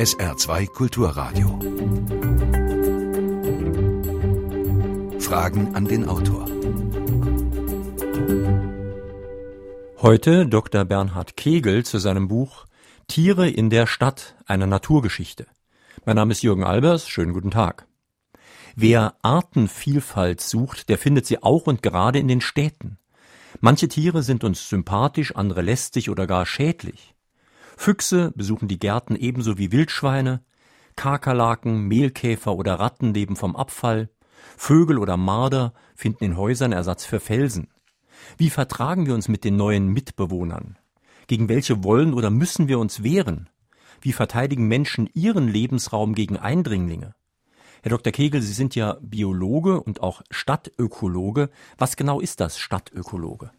SR2 Kulturradio. Fragen an den Autor. Heute Dr. Bernhard Kegel zu seinem Buch Tiere in der Stadt, eine Naturgeschichte. Mein Name ist Jürgen Albers, schönen guten Tag. Wer Artenvielfalt sucht, der findet sie auch und gerade in den Städten. Manche Tiere sind uns sympathisch, andere lästig oder gar schädlich. Füchse besuchen die Gärten ebenso wie Wildschweine, Kakerlaken, Mehlkäfer oder Ratten leben vom Abfall, Vögel oder Marder finden in Häusern Ersatz für Felsen. Wie vertragen wir uns mit den neuen Mitbewohnern? Gegen welche wollen oder müssen wir uns wehren? Wie verteidigen Menschen ihren Lebensraum gegen Eindringlinge? Herr Dr. Kegel, Sie sind ja Biologe und auch Stadtökologe. Was genau ist das Stadtökologe?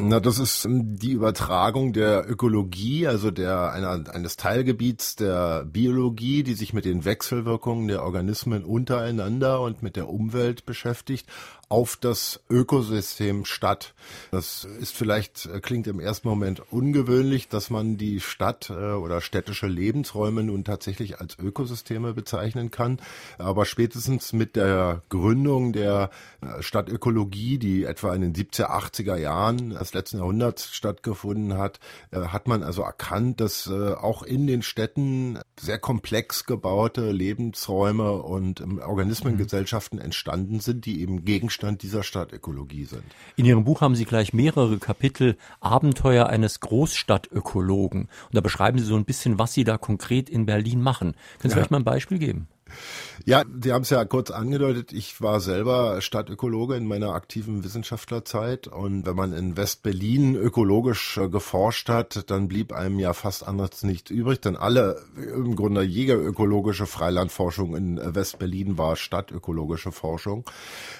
Na, das ist ähm, die Übertragung der Ökologie, also der einer, eines Teilgebiets der Biologie, die sich mit den Wechselwirkungen der Organismen untereinander und mit der Umwelt beschäftigt, auf das Ökosystem Stadt. Das ist vielleicht, äh, klingt im ersten Moment ungewöhnlich, dass man die Stadt äh, oder städtische Lebensräume nun tatsächlich als Ökosysteme bezeichnen kann. Aber spätestens mit der Gründung der äh, Stadtökologie, die etwa in den 70er, 80er Jahren des letzten Jahrhunderts stattgefunden hat, hat man also erkannt, dass auch in den Städten sehr komplex gebaute Lebensräume und ähm, Organismengesellschaften entstanden sind, die eben Gegenstand Gegenstand dieser Stadtökologie sind. In Ihrem Buch haben Sie gleich mehrere Kapitel Abenteuer eines Großstadtökologen. Und da beschreiben Sie so ein bisschen, was Sie da konkret in Berlin machen. Können Sie ja. vielleicht mal ein Beispiel geben? Ja, Sie haben es ja kurz angedeutet. Ich war selber Stadtökologe in meiner aktiven Wissenschaftlerzeit. Und wenn man in West-Berlin ökologisch äh, geforscht hat, dann blieb einem ja fast anders nichts übrig. Denn alle, im Grunde jede ökologische Freilandforschung in äh, West-Berlin war stadtökologische Forschung.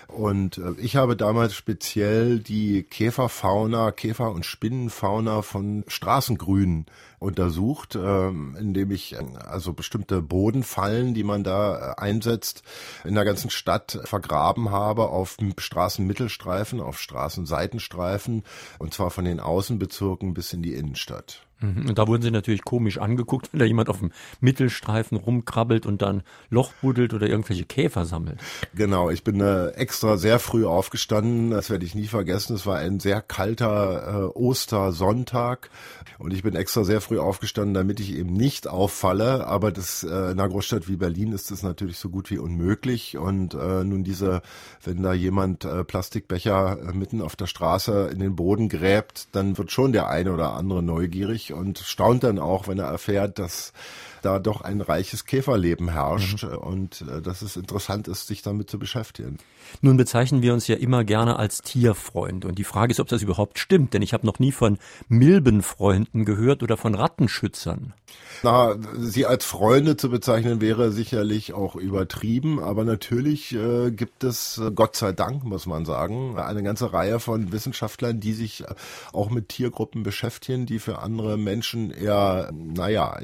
Und äh, ich habe damals speziell die Käferfauna, Käfer- und Spinnenfauna von Straßengrünen untersucht, ähm, indem ich also bestimmte Bodenfallen, die man da einsetzt, in der ganzen Stadt vergraben habe auf Straßenmittelstreifen, auf Straßenseitenstreifen und zwar von den Außenbezirken bis in die Innenstadt. Mhm. Und da wurden sie natürlich komisch angeguckt, wenn da jemand auf dem Mittelstreifen rumkrabbelt und dann Loch buddelt oder irgendwelche Käfer sammelt. Genau, ich bin äh, extra sehr früh aufgestanden, das werde ich nie vergessen. Es war ein sehr kalter äh, Ostersonntag und ich bin extra sehr früh aufgestanden, damit ich eben nicht auffalle. Aber das äh, in einer Großstadt wie Berlin ist das natürlich so gut wie unmöglich. Und äh, nun diese, wenn da jemand äh, Plastikbecher äh, mitten auf der Straße in den Boden gräbt, dann wird schon der eine oder andere neugierig und staunt dann auch, wenn er erfährt, dass da doch ein reiches Käferleben herrscht mhm. und äh, dass es interessant ist, sich damit zu beschäftigen. Nun bezeichnen wir uns ja immer gerne als Tierfreund und die Frage ist, ob das überhaupt stimmt, denn ich habe noch nie von Milbenfreunden gehört oder von Rattenschützern. Na, sie als Freunde zu bezeichnen wäre sicherlich auch übertrieben, aber natürlich äh, gibt es, äh, Gott sei Dank, muss man sagen, eine ganze Reihe von Wissenschaftlern, die sich äh, auch mit Tiergruppen beschäftigen, die für andere Menschen eher, naja,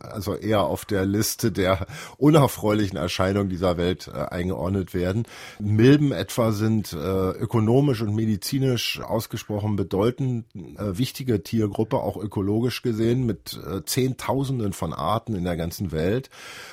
also eher auf der Liste der unerfreulichen Erscheinungen dieser Welt äh, eingeordnet werden. Milben etwa sind äh, ökonomisch und medizinisch ausgesprochen bedeutend äh, wichtige Tiergruppe, auch ökologisch gesehen, mit äh, Zehntausenden von Arten in der ganzen Welt.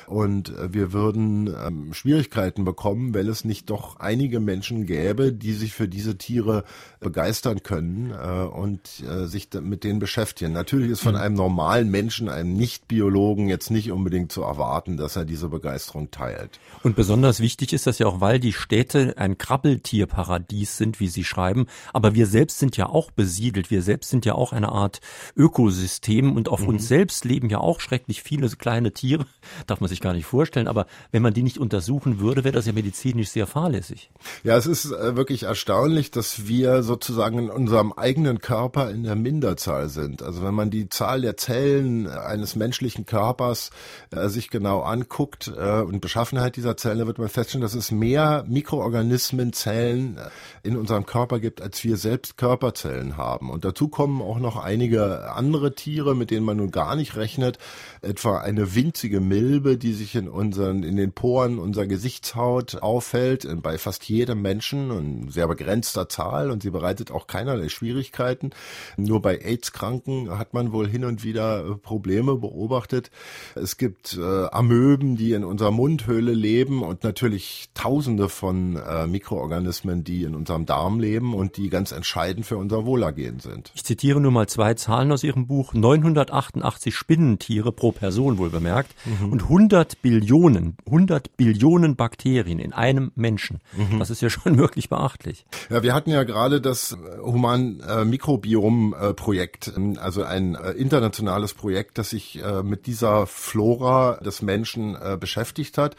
Und äh, wir würden ähm, Schwierigkeiten bekommen, wenn es nicht doch einige Menschen gäbe, die sich für diese Tiere begeistern können äh, und sich mit denen beschäftigen. Natürlich ist von hm. einem normalen Menschen, einem Nicht-Biologen jetzt nicht unbedingt zu erwarten, dass er diese Begeisterung teilt. Und besonders wichtig ist das ja auch, weil die Städte ein Krabbeltierparadies sind, wie Sie schreiben. Aber wir selbst sind ja auch besiedelt. Wir selbst sind ja auch eine Art Ökosystem und auf mhm. uns selbst leben ja auch schrecklich viele kleine Tiere. Darf man sich gar nicht vorstellen. Aber wenn man die nicht untersuchen würde, wäre das ja medizinisch sehr fahrlässig. Ja, es ist äh, wirklich erstaunlich, dass wir sozusagen in unserem eigenen Körper in der Minderzahl sind. Also wenn man die Zahl der Zellen eines menschlichen Körpers Körpers äh, sich genau anguckt äh, und Beschaffenheit dieser Zellen, wird man feststellen, dass es mehr Mikroorganismen, Zellen äh, in unserem Körper gibt, als wir selbst Körperzellen haben. Und dazu kommen auch noch einige andere Tiere, mit denen man nun gar nicht rechnet, etwa eine winzige Milbe, die sich in unseren, in den Poren unserer Gesichtshaut auffällt, bei fast jedem Menschen in sehr begrenzter Zahl und sie bereitet auch keinerlei Schwierigkeiten. Nur bei AIDS-Kranken hat man man wohl hin und wieder äh, Probleme beobachtet. Es gibt äh, Amöben, die in unserer Mundhöhle leben und natürlich Tausende von äh, Mikroorganismen, die in unserem Darm leben und die ganz entscheidend für unser Wohlergehen sind. Ich zitiere nur mal zwei Zahlen aus Ihrem Buch. 988 Spinnentiere pro Person wohl bemerkt mhm. und 100 Billionen, 100 Billionen Bakterien in einem Menschen. Mhm. Das ist ja schon wirklich beachtlich. Ja, wir hatten ja gerade das Human äh, Mikrobiom äh, Projekt, also ein äh, internationales Projekt, das sich äh, mit dieser Flora des Menschen äh, beschäftigt hat.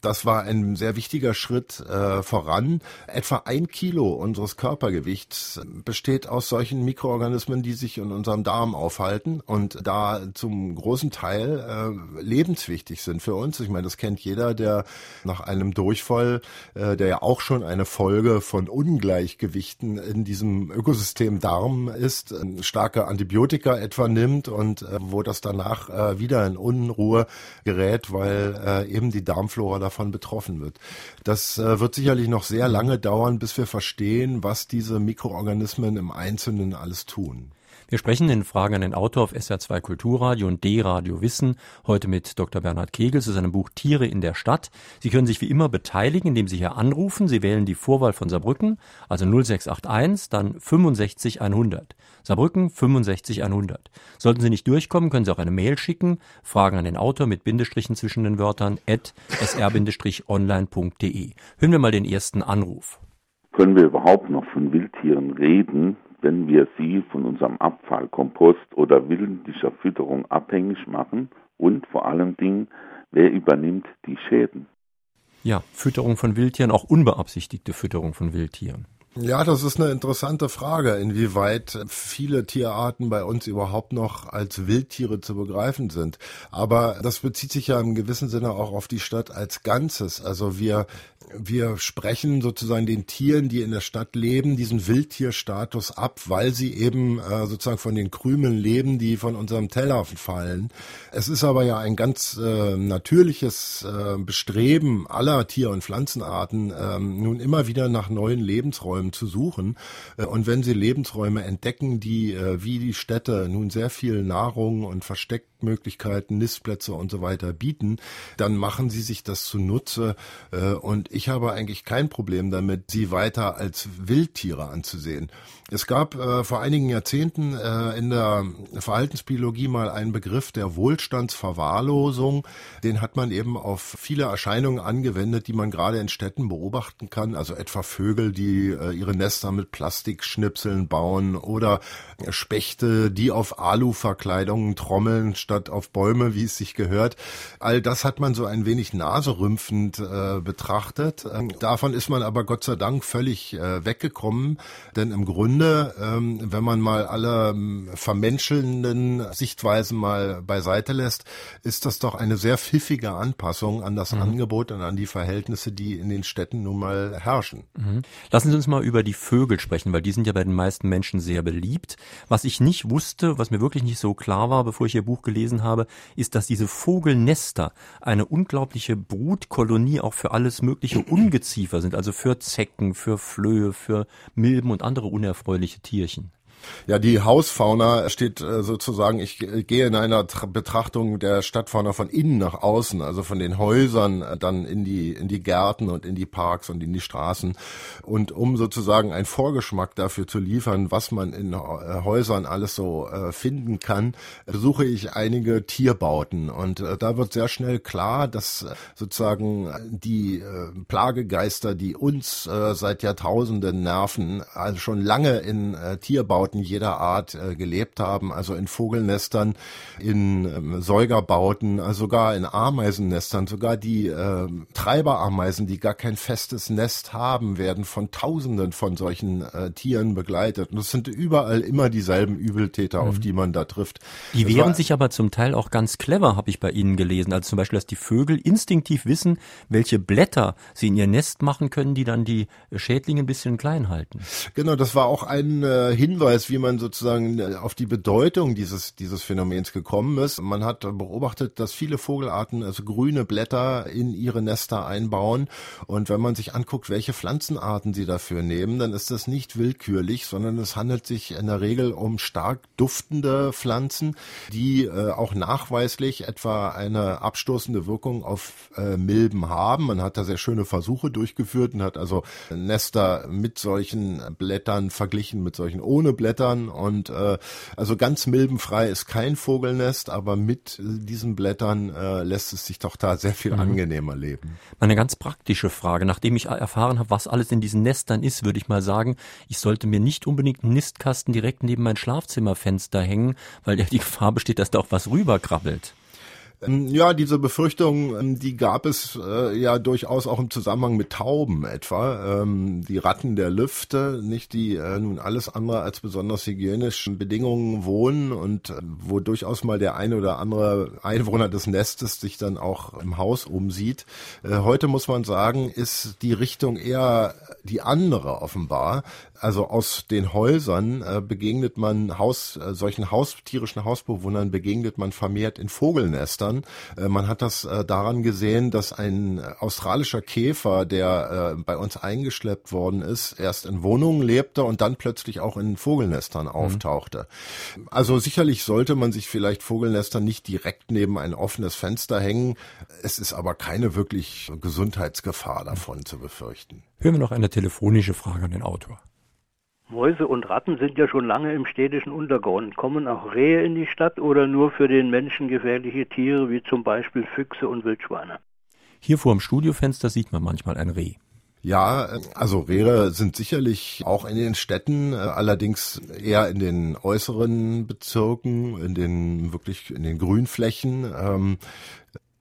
Das war ein sehr wichtiger Schritt äh, voran. Etwa ein Kilo unseres Körpergewichts besteht aus solchen Mikroorganismen, die sich in unserem Darm aufhalten und da zum großen Teil äh, lebenswichtig sind für uns. Ich meine, das kennt jeder, der nach einem Durchfall, äh, der ja auch schon eine Folge von Ungleichgewichten in diesem Ökosystem Darm ist, äh, starke Antibiotika etwa nimmt und äh, wo das danach äh, wieder in Unruhe gerät, weil äh, eben die Darmflora davon betroffen wird. Das äh, wird sicherlich noch sehr lange dauern, bis wir verstehen, was diese Mikroorganismen im Einzelnen alles tun. Wir sprechen in Fragen an den Autor auf SR2 Kulturradio und D-Radio Wissen heute mit Dr. Bernhard Kegel zu seinem Buch Tiere in der Stadt. Sie können sich wie immer beteiligen, indem Sie hier anrufen. Sie wählen die Vorwahl von Saarbrücken, also 0681, dann 65 100. Saarbrücken 65 100. Sollten Sie nicht durchkommen, können Sie auch eine Mail schicken. Fragen an den Autor mit Bindestrichen zwischen den Wörtern at sr-online.de. Hören wir mal den ersten Anruf. Können wir überhaupt noch von Wildtieren reden, wenn wir sie von unserem Abfall, Kompost oder willentlicher Fütterung abhängig machen und vor allen Dingen, wer übernimmt die Schäden? Ja, Fütterung von Wildtieren, auch unbeabsichtigte Fütterung von Wildtieren. Ja, das ist eine interessante Frage, inwieweit viele Tierarten bei uns überhaupt noch als Wildtiere zu begreifen sind. Aber das bezieht sich ja im gewissen Sinne auch auf die Stadt als Ganzes. Also wir wir sprechen sozusagen den Tieren, die in der Stadt leben, diesen Wildtierstatus ab, weil sie eben äh, sozusagen von den Krümeln leben, die von unserem Teller fallen. Es ist aber ja ein ganz äh, natürliches äh, Bestreben aller Tier- und Pflanzenarten, äh, nun immer wieder nach neuen Lebensräumen zu suchen. Äh, und wenn sie Lebensräume entdecken, die äh, wie die Städte nun sehr viel Nahrung und Versteckmöglichkeiten, Nistplätze und so weiter bieten, dann machen sie sich das zunutze äh, und ich habe eigentlich kein Problem damit, sie weiter als Wildtiere anzusehen. Es gab äh, vor einigen Jahrzehnten äh, in der Verhaltensbiologie mal einen Begriff der Wohlstandsverwahrlosung. Den hat man eben auf viele Erscheinungen angewendet, die man gerade in Städten beobachten kann. Also etwa Vögel, die äh, ihre Nester mit Plastikschnipseln bauen oder Spechte, die auf Aluverkleidungen trommeln statt auf Bäume, wie es sich gehört. All das hat man so ein wenig naserümpfend äh, betrachtet gelandet. Ähm, davon ist man aber Gott sei Dank völlig äh, weggekommen, denn im Grunde, ähm, wenn man mal alle ähm, vermenschelnden Sichtweisen mal beiseite lässt, ist das doch eine sehr pfiffige Anpassung an das mhm. Angebot und an die Verhältnisse, die in den Städten nun mal herrschen. Mhm. Lassen Sie uns mal über die Vögel sprechen, weil die sind ja bei den meisten Menschen sehr beliebt. Was ich nicht wusste, was mir wirklich nicht so klar war, bevor ich Ihr Buch gelesen habe, ist, dass diese Vogelnester eine unglaubliche Brutkolonie auch für alles Mögliche für Ungeziefer sind, also für Zecken, für Flöhe, für Milben und andere unerfreuliche Tierchen. Ja, die Hausfauna steht äh, sozusagen, ich gehe in einer Betrachtung der Stadtfauna von innen nach außen, also von den Häusern äh, dann in die, in die Gärten und in die Parks und in die Straßen. Und um sozusagen einen Vorgeschmack dafür zu liefern, was man in äh, Häusern alles so finden kann, besuche ich einige Tierbauten. Und da wird sehr schnell klar, dass sozusagen die Plagegeister, die uns seit Jahrtausenden nerven, also schon lange in Tierbauten Bauten jeder Art äh, gelebt haben, also in Vogelnestern, in ähm, Säugerbauten, also sogar in Ameisennestern, sogar die äh, Treiberameisen, die gar kein festes Nest haben, werden von Tausenden von solchen äh, Tieren begleitet. Und es sind überall immer dieselben Übeltäter, mhm. auf die man da trifft. Die das wehren sich aber zum Teil auch ganz clever, habe ich bei Ihnen gelesen. Also zum Beispiel, dass die Vögel instinktiv wissen, welche Blätter sie in ihr Nest machen können, die dann die Schädlinge ein bisschen klein halten. Genau, das war auch ein äh, Hinweis Hinweis, wie man sozusagen äh, auf die Bedeutung dieses, dieses Phänomens gekommen ist. Man hat beobachtet, dass viele Vogelarten also grüne Blätter in ihre Nester einbauen. Und wenn man sich anguckt, welche Pflanzenarten sie dafür nehmen, dann ist das nicht willkürlich, sondern es handelt sich in der Regel um stark duftende Pflanzen, die äh, auch nachweislich etwa eine abstoßende Wirkung auf äh, Milben haben. Man hat da sehr schöne Versuche durchgeführt und hat also Nester mit solchen Blättern verglichen mit solchen ohne Blättern und äh, also ganz milbenfrei ist kein Vogelnest, aber mit diesen Blättern äh, lässt es sich doch da sehr viel mhm. angenehmer leben. Eine ganz praktische Frage, nachdem ich erfahren habe, was alles in diesen Nestern ist, würde ich mal sagen, ich sollte mir nicht unbedingt einen Nistkasten direkt neben mein Schlafzimmerfenster hängen, weil ja die Gefahr besteht, dass da auch was rüberkrabbelt. Ähm, ja, diese Befürchtung, ähm, die gab es äh, ja durchaus auch im Zusammenhang mit Tauben etwa. Ähm, die Ratten der Lüfte, nicht die äh, nun alles andere als besonders hygienischen Bedingungen wohnen und äh, wo durchaus mal der eine oder andere Einwohner des Nestes sich dann auch im Haus umsieht. Heute muss man sagen, ist die Richtung eher die andere offenbar. Also aus den Häusern äh, begegnet man Haus, äh, solchen haustierischen Hausbewohnern begegnet man vermehrt in Vogelnestern. Äh, man hat das äh, daran gesehen, dass ein australischer Käfer, der äh, bei uns eingeschleppt worden ist, erst in Wohnungen lebte und dann plötzlich auch in Vogelnestern mhm. auftauchte. Mhm. Also sicherlich sollte man sich vielleicht Vogelnester nicht direkt neben ein offenes Fenster hängen. Es ist aber keine wirklich Gesundheitsgefahr davon zu befürchten. Hören wir noch eine telefonische Frage an den Autor. Mäuse und Ratten sind ja schon lange im städtischen Untergrund. Kommen auch Rehe in die Stadt oder nur für den Menschen gefährliche Tiere wie zum Beispiel Füchse und Wildschweine? Hier vor dem Studiofenster sieht man manchmal ein Reh. Ja, also Rehe sind sicherlich auch in den Städten, allerdings eher in den äußeren Bezirken, in den wirklich in den Grünflächen. Ähm,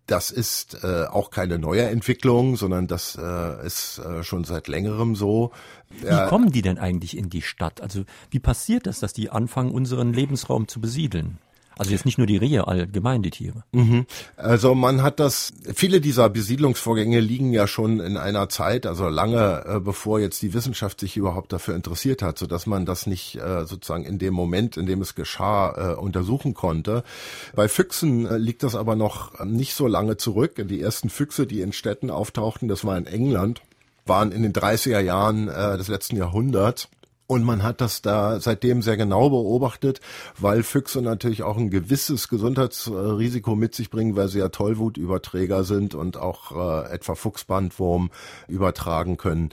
das ist äh, auch keine neue Entwicklung, sondern das äh, ist äh, schon seit längerem so. Wie kommen die denn eigentlich in die Stadt? Also wie passiert das, dass die anfangen, unseren Lebensraum zu besiedeln? Also jetzt nicht nur die Rehe, allgemein die Tiere. Mhm. Also man hat das, viele dieser Besiedlungsvorgänge liegen ja schon in einer Zeit, also lange äh, bevor jetzt die Wissenschaft sich überhaupt dafür interessiert hat, so dass man das nicht äh, sozusagen in dem Moment, in dem es geschah, äh, untersuchen konnte. Bei Füchsen äh, liegt das aber noch nicht so lange zurück. Die ersten Füchse, die in Städten auftauchten, das war in England waren in den 30er Jahren äh, des letzten Jahrhunderts. Und man hat das da seitdem sehr genau beobachtet, weil Füchse natürlich auch ein gewisses Gesundheitsrisiko mit sich bringen, weil sie ja Tollwutüberträger sind und auch äh, etwa Fuchsbandwurm übertragen können.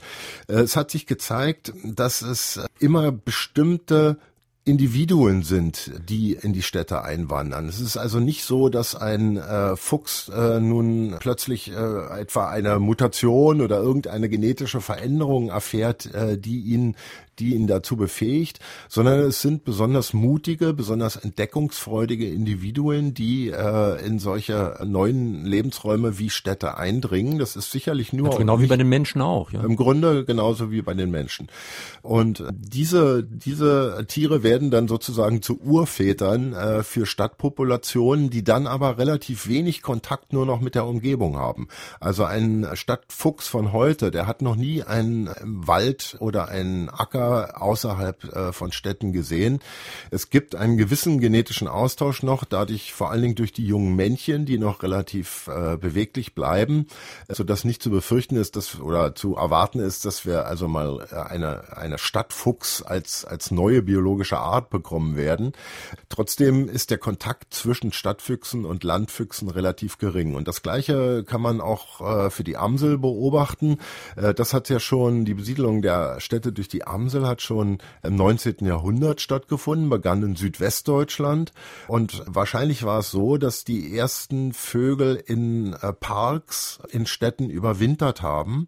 Äh, es hat sich gezeigt, dass es immer bestimmte Individuen sind, die in die Städte einwandern. Es ist also nicht so, dass ein äh, Fuchs äh, nun plötzlich äh, etwa eine Mutation oder irgendeine genetische Veränderung erfährt, äh, die ihn die ihn dazu befähigt, sondern es sind besonders mutige, besonders entdeckungsfreudige Individuen, die äh, in solche neuen Lebensräume wie Städte eindringen. Das ist sicherlich nur also genau wie bei den Menschen auch. Ja. Im Grunde genauso wie bei den Menschen. Und diese diese Tiere werden dann sozusagen zu Urvätern äh, für Stadtpopulationen, die dann aber relativ wenig Kontakt nur noch mit der Umgebung haben. Also ein Stadtfuchs von heute, der hat noch nie einen Wald oder einen Acker außerhalb äh, von Städten gesehen. Es gibt einen gewissen genetischen Austausch noch, dadurch vor allen Dingen durch die jungen Männchen, die noch relativ äh, beweglich bleiben, so dass nicht zu befürchten ist, dass oder zu erwarten ist, dass wir also mal äh, eine eine Stadtfuchs als als neue biologische Art bekommen werden. Trotzdem ist der Kontakt zwischen Stadtfüchsen und Landfüchsen relativ gering und das gleiche kann man auch äh, für die Amsel beobachten. Äh, das hat ja schon die Besiedlung der Städte durch die Amsel Amsel hat schon im 19. Jahrhundert stattgefunden, begann in Südwestdeutschland und wahrscheinlich war es so, dass die ersten Vögel in äh, Parks in Städten überwintert haben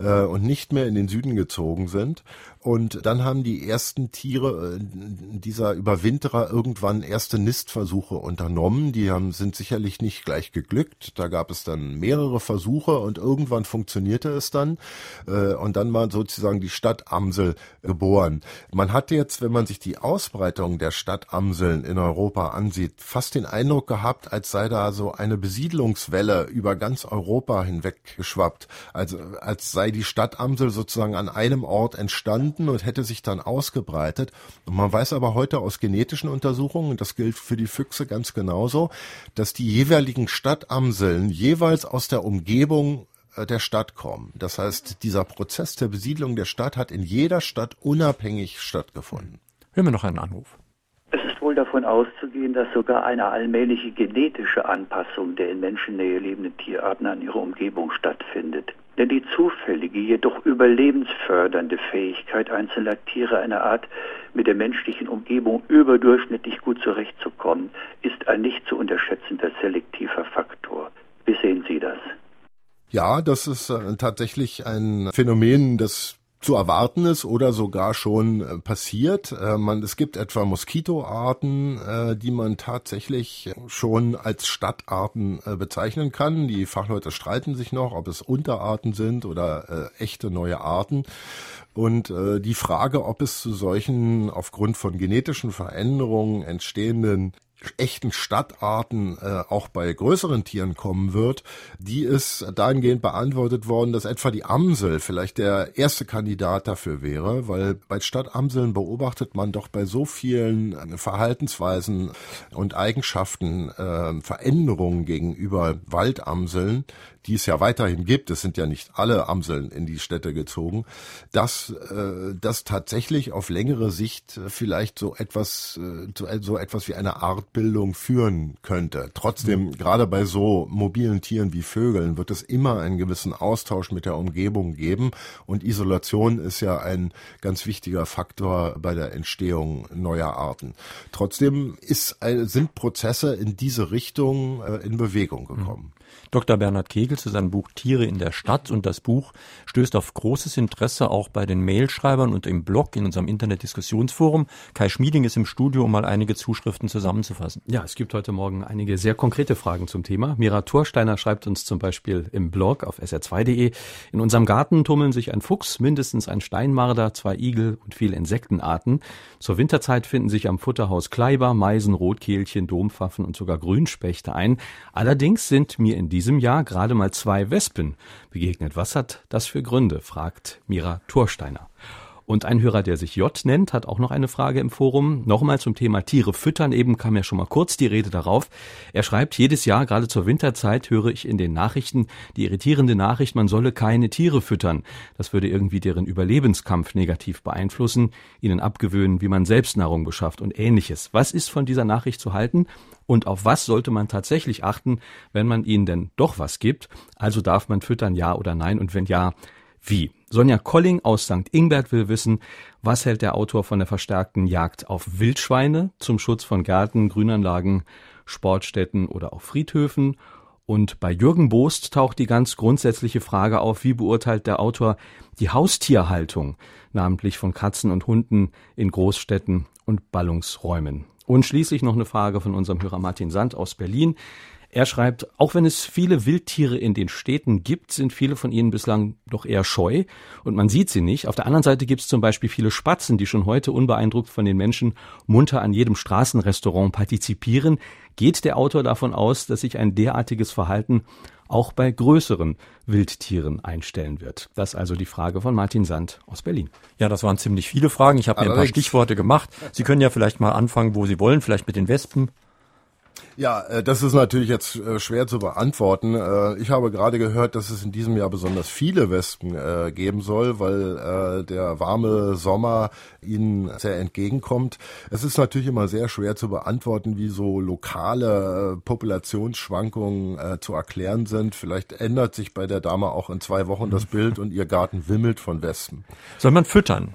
äh, und nicht mehr in den Süden gezogen sind und dann haben die ersten Tiere äh, dieser Überwinterer irgendwann erste Nistversuche unternommen. Die haben, sind sicherlich nicht gleich geglückt. Da gab es dann mehrere Versuche und irgendwann funktionierte es dann. Äh, und dann war sozusagen die Stadt Amsel geboren. Man hat jetzt, wenn man sich die Ausbreitung der Stadtamseln in Europa ansieht, fast den Eindruck gehabt, als sei da so eine Besiedlungswelle über ganz Europa hinweg geschwappt. Also als sei die Stadtamsel sozusagen an einem Ort entstanden und hätte sich dann ausgebreitet. Und man weiß aber heute aus genetischen Untersuchungen, und das gilt für die Füchse ganz genauso, dass die jeweiligen Stadtamseln jeweils aus der Umgebung äh, der Stadt kommen. Das heißt, dieser Prozess der Besiedlung der Stadt hat in jeder Stadt unabhängig stattgefunden. Hören wir noch einen Anruf. Es ist wohl davon auszugehen, dass sogar eine allmähliche genetische Anpassung der in Menschennähe lebenden Tierarten an ihre Umgebung stattfindet. Denn die zufällige, jedoch überlebensfördernde Fähigkeit einzelner Tiere einer Art mit der menschlichen Umgebung überdurchschnittlich gut zurechtzukommen, ist ein nicht zu unterschätzender selektiver Faktor. Wie sehen Sie das? Ja, das ist äh, tatsächlich ein Phänomen, das zu erwarten ist oder sogar schon äh, passiert. Äh, man, es gibt etwa Moskitoarten, äh, die man tatsächlich schon als Stadtarten bezeichnen kann. Die Fachleute streiten sich noch, ob es Unterarten sind oder echte neue Arten. Und die Frage, ob es zu solchen aufgrund von genetischen Veränderungen entstehenden echten Stadtarten äh, auch bei größeren Tieren kommen wird, die ist dahingehend beantwortet worden, dass etwa die Amsel vielleicht der erste Kandidat dafür wäre, weil bei Stadtamseln beobachtet man doch bei so vielen äh, Verhaltensweisen und Eigenschaften äh, Veränderungen gegenüber Waldamseln, die es ja weiterhin gibt, es sind ja nicht alle Amseln in die Städte gezogen, dass äh, das tatsächlich auf längere Sicht vielleicht so etwas äh, so etwas wie eine Artbildung führen könnte. Trotzdem, mhm. gerade bei so mobilen Tieren wie Vögeln wird es immer einen gewissen Austausch mit der Umgebung geben und Isolation ist ja ein ganz wichtiger Faktor bei der Entstehung neuer Arten. Trotzdem ist, sind Prozesse in diese Richtung äh, in Bewegung gekommen. Dr. Bernhard Kegel zu seinem Buch Tiere in der Stadt und das Buch stößt auf großes Interesse auch bei den Mailschreibern und im Blog in unserem Internetdiskussionsforum. Kai Schmieding ist im Studio, um mal einige Zuschriften zusammenzufassen. Ja, es gibt heute Morgen einige sehr konkrete Fragen zum Thema. Mira Thorsteiner schreibt uns zum Beispiel im Blog auf sr2.de, in unserem Garten tummeln sich ein Fuchs, mindestens ein Steinmarder, zwei Igel und viele Insektenarten. Zur Winterzeit finden sich am Futterhaus Kleiber, Meisen, Rotkehlchen, Dompfaffen und sogar Grünspechte ein. Allerdings sind mir in diesem Jahr gerade mal zwei Wespen begegnet. Was hat das für Gründe? fragt Mira Thorsteiner. Und ein Hörer, der sich J nennt, hat auch noch eine Frage im Forum. Nochmal zum Thema Tiere füttern. Eben kam ja schon mal kurz die Rede darauf. Er schreibt, jedes Jahr, gerade zur Winterzeit, höre ich in den Nachrichten die irritierende Nachricht, man solle keine Tiere füttern. Das würde irgendwie deren Überlebenskampf negativ beeinflussen, ihnen abgewöhnen, wie man Selbstnahrung beschafft und ähnliches. Was ist von dieser Nachricht zu halten? Und auf was sollte man tatsächlich achten, wenn man ihnen denn doch was gibt? Also darf man füttern, ja oder nein? Und wenn ja, wie? Sonja Colling aus St. Ingbert will wissen, was hält der Autor von der verstärkten Jagd auf Wildschweine zum Schutz von Gärten, Grünanlagen, Sportstätten oder auch Friedhöfen? Und bei Jürgen Boost taucht die ganz grundsätzliche Frage auf, wie beurteilt der Autor die Haustierhaltung, namentlich von Katzen und Hunden in Großstädten und Ballungsräumen. Und schließlich noch eine Frage von unserem Hörer Martin Sand aus Berlin. Er schreibt, auch wenn es viele Wildtiere in den Städten gibt, sind viele von ihnen bislang doch eher scheu und man sieht sie nicht. Auf der anderen Seite gibt es zum Beispiel viele Spatzen, die schon heute unbeeindruckt von den Menschen munter an jedem Straßenrestaurant partizipieren. Geht der Autor davon aus, dass sich ein derartiges Verhalten auch bei größeren Wildtieren einstellen wird. Das ist also die Frage von Martin Sand aus Berlin. Ja, das waren ziemlich viele Fragen. Ich habe mir ein paar Stichworte gemacht. Sie können ja vielleicht mal anfangen, wo Sie wollen, vielleicht mit den Wespen. Ja, äh, das ist natürlich jetzt äh, schwer zu beantworten. Äh, ich habe gerade gehört, dass es in diesem Jahr besonders viele Wespen geben soll, weil der warme Sommer ihnen sehr entgegenkommt. Es ist natürlich immer sehr schwer zu beantworten, wie so lokale Populationsschwankungen zu erklären sind. Vielleicht ändert sich bei der Dame auch in zwei Wochen das Bild und ihr Garten wimmelt von Wespen. Soll man füttern?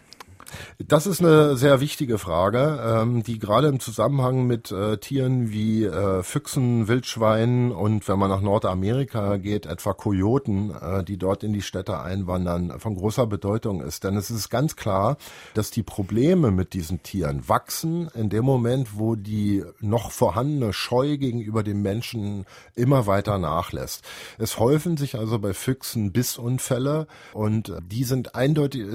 Das ist eine sehr wichtige Frage, ähm, die gerade im Zusammenhang mit äh, Tieren wie äh, Füchsen, Wildschweinen und wenn man nach Nordamerika geht, etwa Kojoten, äh, die dort in die Städte einwandern, von großer Bedeutung ist. Denn es ist ganz klar, dass die Probleme mit diesen Tieren wachsen in dem Moment, wo die noch vorhandene Scheu gegenüber dem Menschen immer weiter nachlässt. Es häufen sich also bei Füchsen Bissunfälle und die sind eindeutig,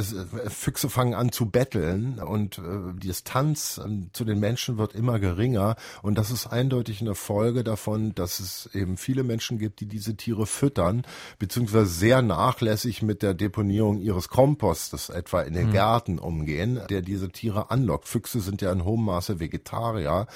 Füchse fangen an zu zu betteln und äh, die Distanz äh, zu den Menschen wird immer geringer und das ist eindeutig eine Folge davon, dass es eben viele Menschen gibt, die diese Tiere füttern, beziehungsweise sehr nachlässig mit der Deponierung ihres Kompostes etwa in den mhm. Gärten umgehen, der diese Tiere anlockt. Füchse sind ja in hohem Maße Vegetarier,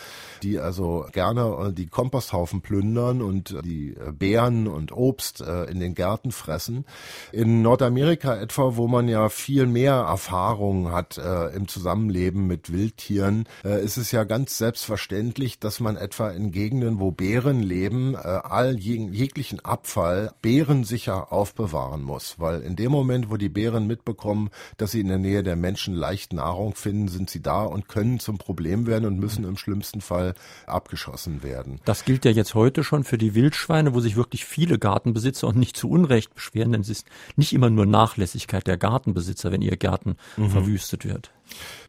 die also gerne äh, die Komposthaufen plündern und die äh, Beeren und Obst äh, in den Gärten fressen. In Nordamerika etwa, wo man ja viel mehr Erfahrung hat äh, im Zusammenleben mit Wildtieren, äh, ist es ja ganz selbstverständlich, dass man etwa in Gegenden, wo Bären leben, äh, all jeg jeglichen Abfall bärensicher aufbewahren muss, weil in dem Moment, wo die Bären mitbekommen, dass sie in der Nähe der Menschen leicht Nahrung finden, sind sie da und können zum Problem werden und müssen im schlimmsten Fall abgeschossen werden. Das gilt ja jetzt heute schon für die Wildschweine, wo sich wirklich viele Gartenbesitzer und nicht zu Unrecht beschweren, denn es ist nicht immer nur Nachlässigkeit der Gartenbesitzer, wenn ihr Garten mhm. verwüstet wird.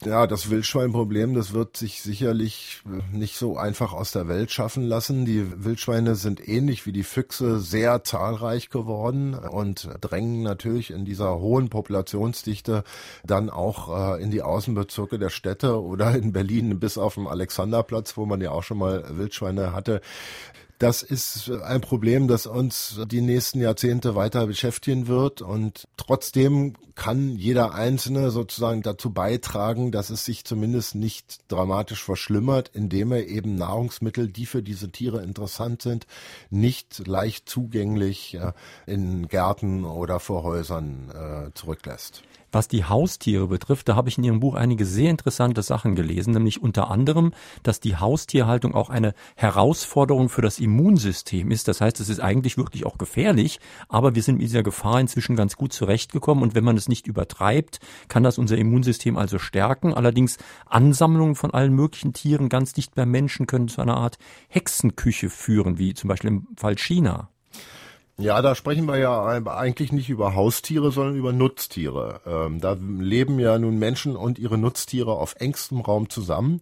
Ja, das Wildschweinproblem, das wird sich sicherlich nicht so einfach aus der Welt schaffen lassen. Die Wildschweine sind ähnlich wie die Füchse sehr zahlreich geworden und drängen natürlich in dieser hohen Populationsdichte dann auch äh, in die Außenbezirke der Städte oder in Berlin bis auf den Alexanderplatz, wo man ja auch schon mal Wildschweine hatte. Das ist ein Problem, das uns die nächsten Jahrzehnte weiter beschäftigen wird. Und trotzdem kann jeder Einzelne sozusagen dazu beitragen, dass es sich zumindest nicht dramatisch verschlimmert, indem er eben Nahrungsmittel, die für diese Tiere interessant sind, nicht leicht zugänglich in Gärten oder vor Häusern äh, zurücklässt. Was die Haustiere betrifft, da habe ich in Ihrem Buch einige sehr interessante Sachen gelesen, nämlich unter anderem, dass die Haustierhaltung auch eine Herausforderung für das Immunsystem ist. Das heißt, es ist eigentlich wirklich auch gefährlich, aber wir sind mit dieser Gefahr inzwischen ganz gut zurechtgekommen und wenn man es nicht übertreibt, kann das unser Immunsystem also stärken. Allerdings Ansammlungen von allen möglichen Tieren ganz dicht beim Menschen können zu einer Art Hexenküche führen, wie zum Beispiel im Fall China. Ja, da sprechen wir ja eigentlich nicht über Haustiere, sondern über Nutztiere. Ähm, da leben ja nun Menschen und ihre Nutztiere auf engstem Raum zusammen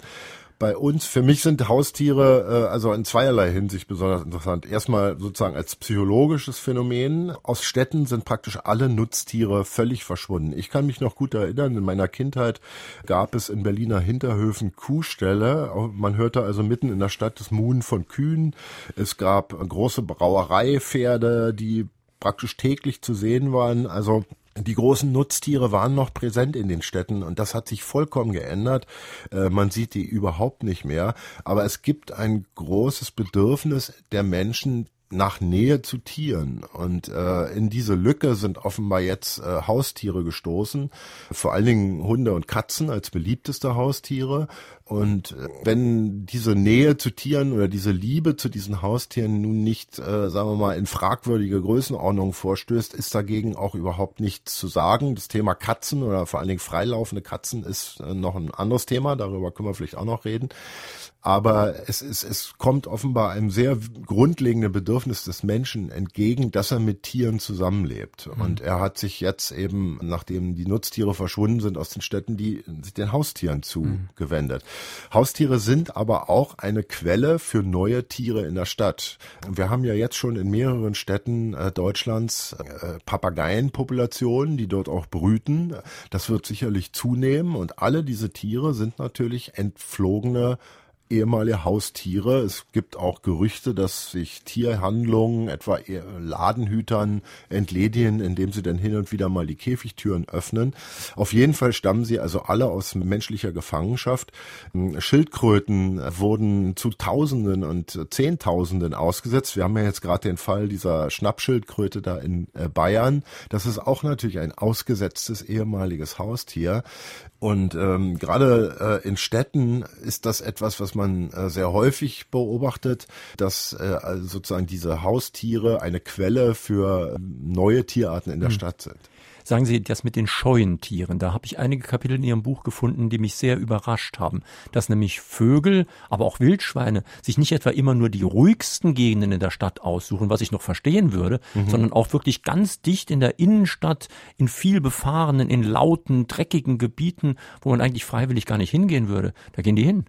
bei uns, für mich sind Haustiere äh, also in zweierlei Hinsicht besonders interessant. Erstmal sozusagen als psychologisches Phänomen. Aus Städten sind praktisch alle Nutztiere völlig verschwunden. Ich kann mich noch gut erinnern, in meiner Kindheit gab es in Berliner Hinterhöfen Kuhställe. Man hörte also mitten in der Stadt das Muhen von Kühen. Es gab große Brauereipferde, die praktisch täglich zu sehen waren. Also die großen Nutztiere waren noch präsent in den Städten und das hat sich vollkommen geändert. Äh, man sieht die überhaupt nicht mehr. Aber es gibt ein großes Bedürfnis der Menschen, nach Nähe zu Tieren. Und äh, in diese Lücke sind offenbar jetzt äh, Haustiere gestoßen, vor allen Dingen Hunde und Katzen als beliebteste Haustiere. Und äh, wenn diese Nähe zu Tieren oder diese Liebe zu diesen Haustieren nun nicht, äh, sagen wir mal, in fragwürdige Größenordnung vorstößt, ist dagegen auch überhaupt nichts zu sagen. Das Thema Katzen oder vor allen Dingen freilaufende Katzen ist äh, noch ein anderes Thema, darüber können wir vielleicht auch noch reden. Aber es, ist, es kommt offenbar einem sehr grundlegenden Bedürfnis des Menschen entgegen, dass er mit Tieren zusammenlebt. Mhm. Und er hat sich jetzt eben, nachdem die Nutztiere verschwunden sind aus den Städten, die den Haustieren zugewendet. Mhm. Haustiere sind aber auch eine Quelle für neue Tiere in der Stadt. Wir haben ja jetzt schon in mehreren Städten äh, Deutschlands äh, Papageienpopulationen, die dort auch brüten. Das wird sicherlich zunehmen und alle diese Tiere sind natürlich entflogene ehemalige Haustiere. Es gibt auch Gerüchte, dass sich Tierhandlungen, etwa Ladenhütern, entledigen, indem sie dann hin und wieder mal die Käfigtüren öffnen. Auf jeden Fall stammen sie also alle aus menschlicher Gefangenschaft. Schildkröten wurden zu Tausenden und Zehntausenden ausgesetzt. Wir haben ja jetzt gerade den Fall dieser Schnappschildkröte da in äh, Bayern. Das ist auch natürlich ein ausgesetztes ehemaliges Haustier. Und ähm, gerade äh, in Städten ist das etwas, was man äh, sehr häufig beobachtet, dass äh, also sozusagen diese Haustiere eine Quelle für neue Tierarten in der hm. Stadt sind. Sagen Sie das mit den scheuen Tieren. Da habe ich einige Kapitel in Ihrem Buch gefunden, die mich sehr überrascht haben. Dass nämlich Vögel, aber auch Wildschweine sich nicht etwa immer nur die ruhigsten Gegenden in der Stadt aussuchen, was ich noch verstehen würde, mhm. sondern auch wirklich ganz dicht in der Innenstadt, in viel befahrenen, in lauten, dreckigen Gebieten, wo man eigentlich freiwillig gar nicht hingehen würde. Da gehen die hin.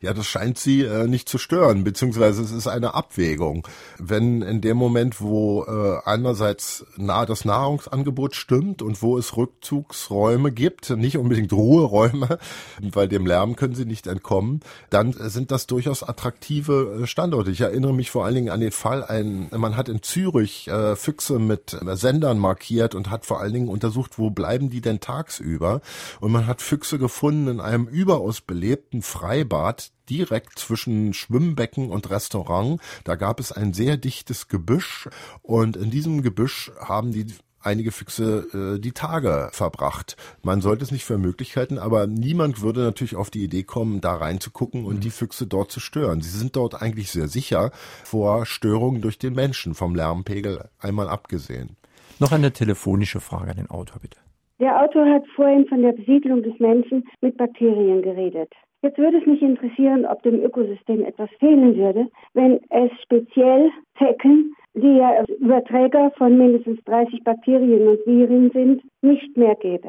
Ja, das scheint sie äh, nicht zu stören, beziehungsweise es ist eine Abwägung. Wenn in dem Moment, wo äh, einerseits nah das Nahrungsangebot stimmt und wo es Rückzugsräume gibt, nicht unbedingt Ruheräume, weil dem Lärm können sie nicht entkommen, dann sind das durchaus attraktive äh, Standorte. Ich erinnere mich vor allen Dingen an den Fall, ein, man hat in Zürich äh, Füchse mit Sendern markiert und hat vor allen Dingen untersucht, wo bleiben die denn tagsüber? Und man hat Füchse gefunden in einem überaus belebten Freibad direkt zwischen Schwimmbecken und Restaurant. Da gab es ein sehr dichtes Gebüsch und in diesem Gebüsch haben die einige Füchse äh, die Tage verbracht. Man sollte es nicht für möglich halten, aber niemand würde natürlich auf die Idee kommen, da reinzugucken und mhm. die Füchse dort zu stören. Sie sind dort eigentlich sehr sicher vor Störungen durch den Menschen, vom Lärmpegel einmal abgesehen. Noch eine telefonische Frage an den Autor, bitte. Der Autor hat vorhin von der Besiedlung des Menschen mit Bakterien geredet. Jetzt würde es mich interessieren, ob dem Ökosystem etwas fehlen würde, wenn es speziell Zecken, die ja Überträger von mindestens 30 Bakterien und Viren sind, nicht mehr gäbe.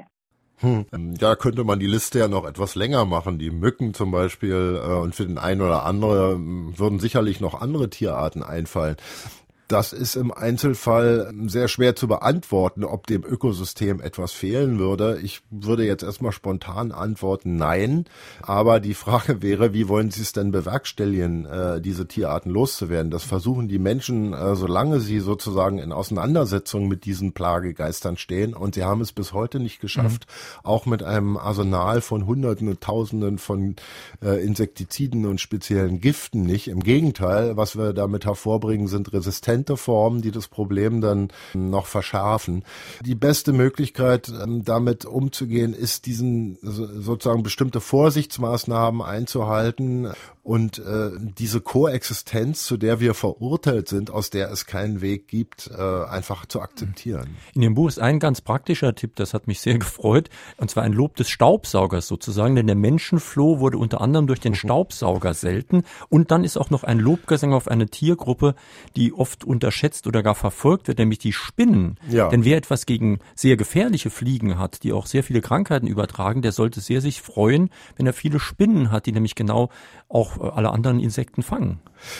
Hm. Da könnte man die Liste ja noch etwas länger machen. Die Mücken zum Beispiel äh, und für den einen oder anderen würden sicherlich noch andere Tierarten einfallen. Das ist im Einzelfall sehr schwer zu beantworten, ob dem Ökosystem etwas fehlen würde. Ich würde jetzt erstmal spontan antworten, nein. Aber die Frage wäre, wie wollen Sie es denn bewerkstelligen, äh, diese Tierarten loszuwerden? Das versuchen die Menschen, äh, solange sie sozusagen in Auseinandersetzung mit diesen Plagegeistern stehen. Und sie haben es bis heute nicht geschafft, mhm. auch mit einem Arsenal von Hunderten und Tausenden von äh, Insektiziden und speziellen Giften nicht. Im Gegenteil, was wir damit hervorbringen, sind Resistenzen resistente Formen, die das Problem dann noch verschärfen. Die beste Möglichkeit, ähm, damit umzugehen, ist diesen sozusagen bestimmte Vorsichtsmaßnahmen einzuhalten und äh, diese Koexistenz, zu der wir verurteilt sind, aus der es keinen Weg gibt, äh, einfach zu akzeptieren. In Ihrem Buch ist ein ganz praktischer Tipp, das hat mich sehr gefreut, und zwar ein Lob des Staubsaugers sozusagen, denn der Menschenfloh wurde unter anderem durch den mhm. Staubsauger selten und dann ist auch noch ein Lobgesang auf eine Tiergruppe, die oft unterschätzt oder gar verfolgt wird, nämlich die Spinnen. Ja. Denn wer etwas gegen sehr gefährliche Fliegen hat, die auch sehr viele Krankheiten übertragen, der sollte sehr sich freuen, wenn er viele Spinnen hat, die nämlich genau auch äh, alle anderen Insekten fangen.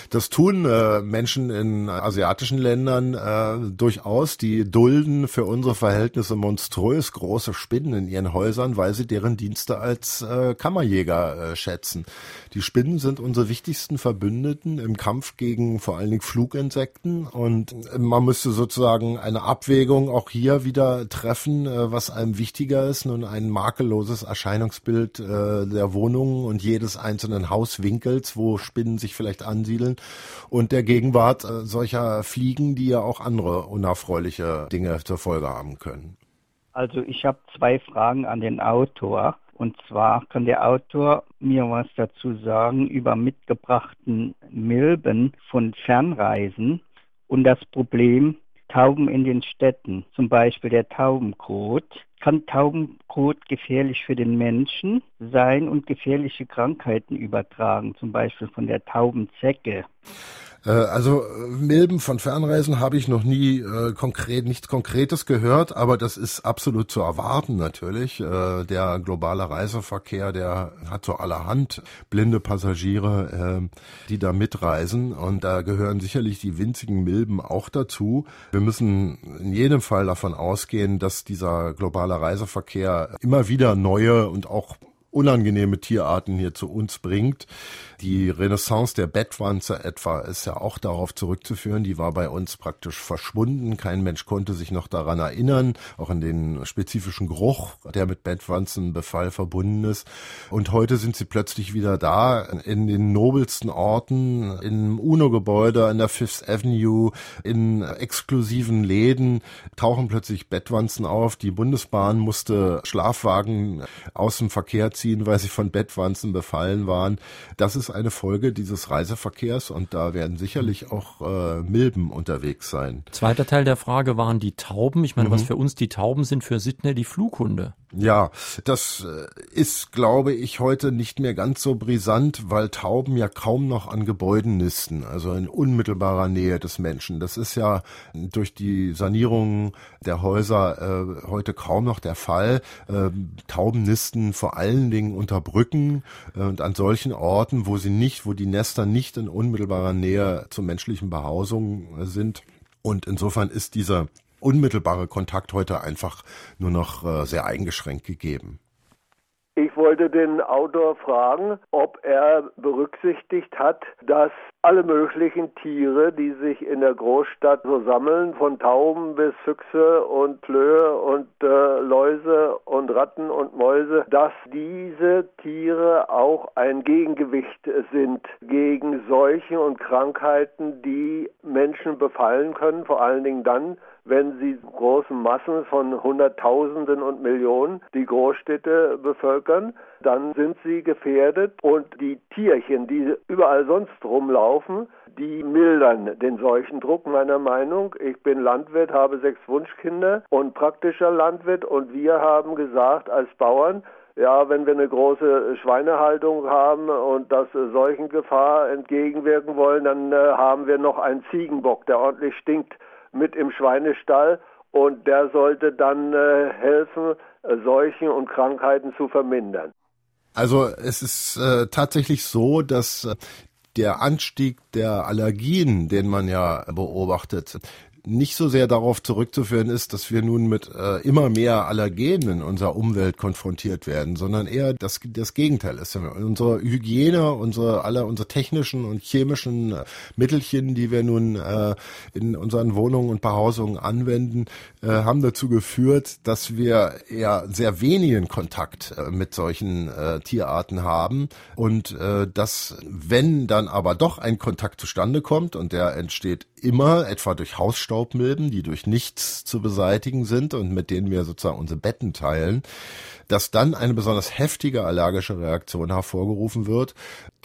Das tun äh, Menschen in asiatischen Ländern äh, durchaus. Die dulden für unsere Verhältnisse monströs große Spinnen in ihren Häusern, weil sie deren Dienste als äh, Kammerjäger äh, schätzen. Die Spinnen sind unsere wichtigsten Verbündeten im Kampf gegen vor allen Dingen Fluginsekten und man müsste sozusagen eine Abwägung auch hier wieder treffen, äh, was einem wichtiger ist, nun ein makelloses Erscheinungsbild äh, der Wohnungen und jedes einzelnen Hauswinkels, wo Spinnen sich vielleicht ansiedeln und der Gegenwart äh, solcher Fliegen, die ja auch andere unerfreuliche Dinge zur Folge haben können. Also ich habe zwei Fragen an den Autor. Und zwar kann der Autor mir was dazu sagen über mitgebrachten Milben von Fernreisen und das Problem Tauben in den Städten, zum Beispiel der Taubenkot. Kann Taubenkot gefährlich für den Menschen sein und gefährliche Krankheiten übertragen, zum Beispiel von der Taubenzecke? Äh, also Milben von Fernreisen habe ich noch nie äh, konkret, nichts Konkretes gehört, aber das ist absolut zu erwarten natürlich. Äh, der globale Reiseverkehr, der hat so allerhand blinde Passagiere, äh, die da mitreisen und da gehören sicherlich die winzigen Milben auch dazu. Wir müssen in jedem Fall davon ausgehen, dass dieser globale Reiseverkehr immer wieder neue und auch unangenehme Tierarten hier zu uns bringt. Die Renaissance der Bettwanze etwa ist ja auch darauf zurückzuführen. Die war bei uns praktisch verschwunden. Kein Mensch konnte sich noch daran erinnern, auch an den spezifischen Geruch, der mit Bettwanzenbefall verbunden ist. Und heute sind sie plötzlich wieder da in den nobelsten Orten, im UNO-Gebäude, an der Fifth Avenue, in exklusiven Läden tauchen plötzlich Bettwanzen auf. Die Bundesbahn musste Schlafwagen aus dem Verkehr ziehen, weil sie von Bettwanzen befallen waren. Das ist eine Folge dieses Reiseverkehrs und da werden sicherlich auch äh, Milben unterwegs sein. Zweiter Teil der Frage waren die Tauben. Ich meine, mhm. was für uns die Tauben sind, für Sydney die Flughunde. Ja, das äh, ist, glaube ich, heute nicht mehr ganz so brisant, weil Tauben ja kaum noch an Gebäuden nisten, also in unmittelbarer Nähe des Menschen. Das ist ja durch die Sanierung der Häuser äh, heute kaum noch der Fall. Äh, Tauben nisten vor allen Dingen unter Brücken äh, und an solchen Orten, wo sie nicht, wo die Nester nicht in unmittelbarer Nähe zur menschlichen Behausung äh, sind. Und insofern ist dieser unmittelbare Kontakt heute einfach nur noch äh, sehr eingeschränkt gegeben. Ich wollte den Autor fragen, ob er berücksichtigt hat, dass alle möglichen Tiere, die sich in der Großstadt so sammeln, von Tauben bis Füchse und Flöhe und äh, Läuse und Ratten und Mäuse, dass diese Tiere auch ein Gegengewicht sind gegen Seuchen und Krankheiten, die Menschen befallen können, vor allen Dingen dann, wenn sie großen Massen von Hunderttausenden und Millionen die Großstädte bevölkern, dann sind sie gefährdet und die Tierchen, die überall sonst rumlaufen, die mildern den Seuchendruck meiner Meinung. Ich bin Landwirt, habe sechs Wunschkinder und praktischer Landwirt und wir haben gesagt als Bauern, ja, wenn wir eine große Schweinehaltung haben und das Seuchengefahr entgegenwirken wollen, dann äh, haben wir noch einen Ziegenbock, der ordentlich stinkt mit im Schweinestall und der sollte dann äh, helfen, äh, Seuchen und Krankheiten zu vermindern. Also es ist äh, tatsächlich so, dass äh, der Anstieg der Allergien, den man ja beobachtet, nicht so sehr darauf zurückzuführen ist, dass wir nun mit äh, immer mehr Allergenen in unserer Umwelt konfrontiert werden, sondern eher das, das Gegenteil ist. Unsere Hygiene, unsere alle unsere technischen und chemischen äh, Mittelchen, die wir nun äh, in unseren Wohnungen und Behausungen anwenden, äh, haben dazu geführt, dass wir eher sehr wenigen Kontakt äh, mit solchen Tierarten haben und dass, wenn dann aber doch ein Kontakt zustande kommt und der entsteht immer, etwa durch Hausstaubmilben, die durch nichts zu beseitigen sind und mit denen wir sozusagen unsere Betten teilen, dass dann eine besonders heftige allergische Reaktion hervorgerufen wird.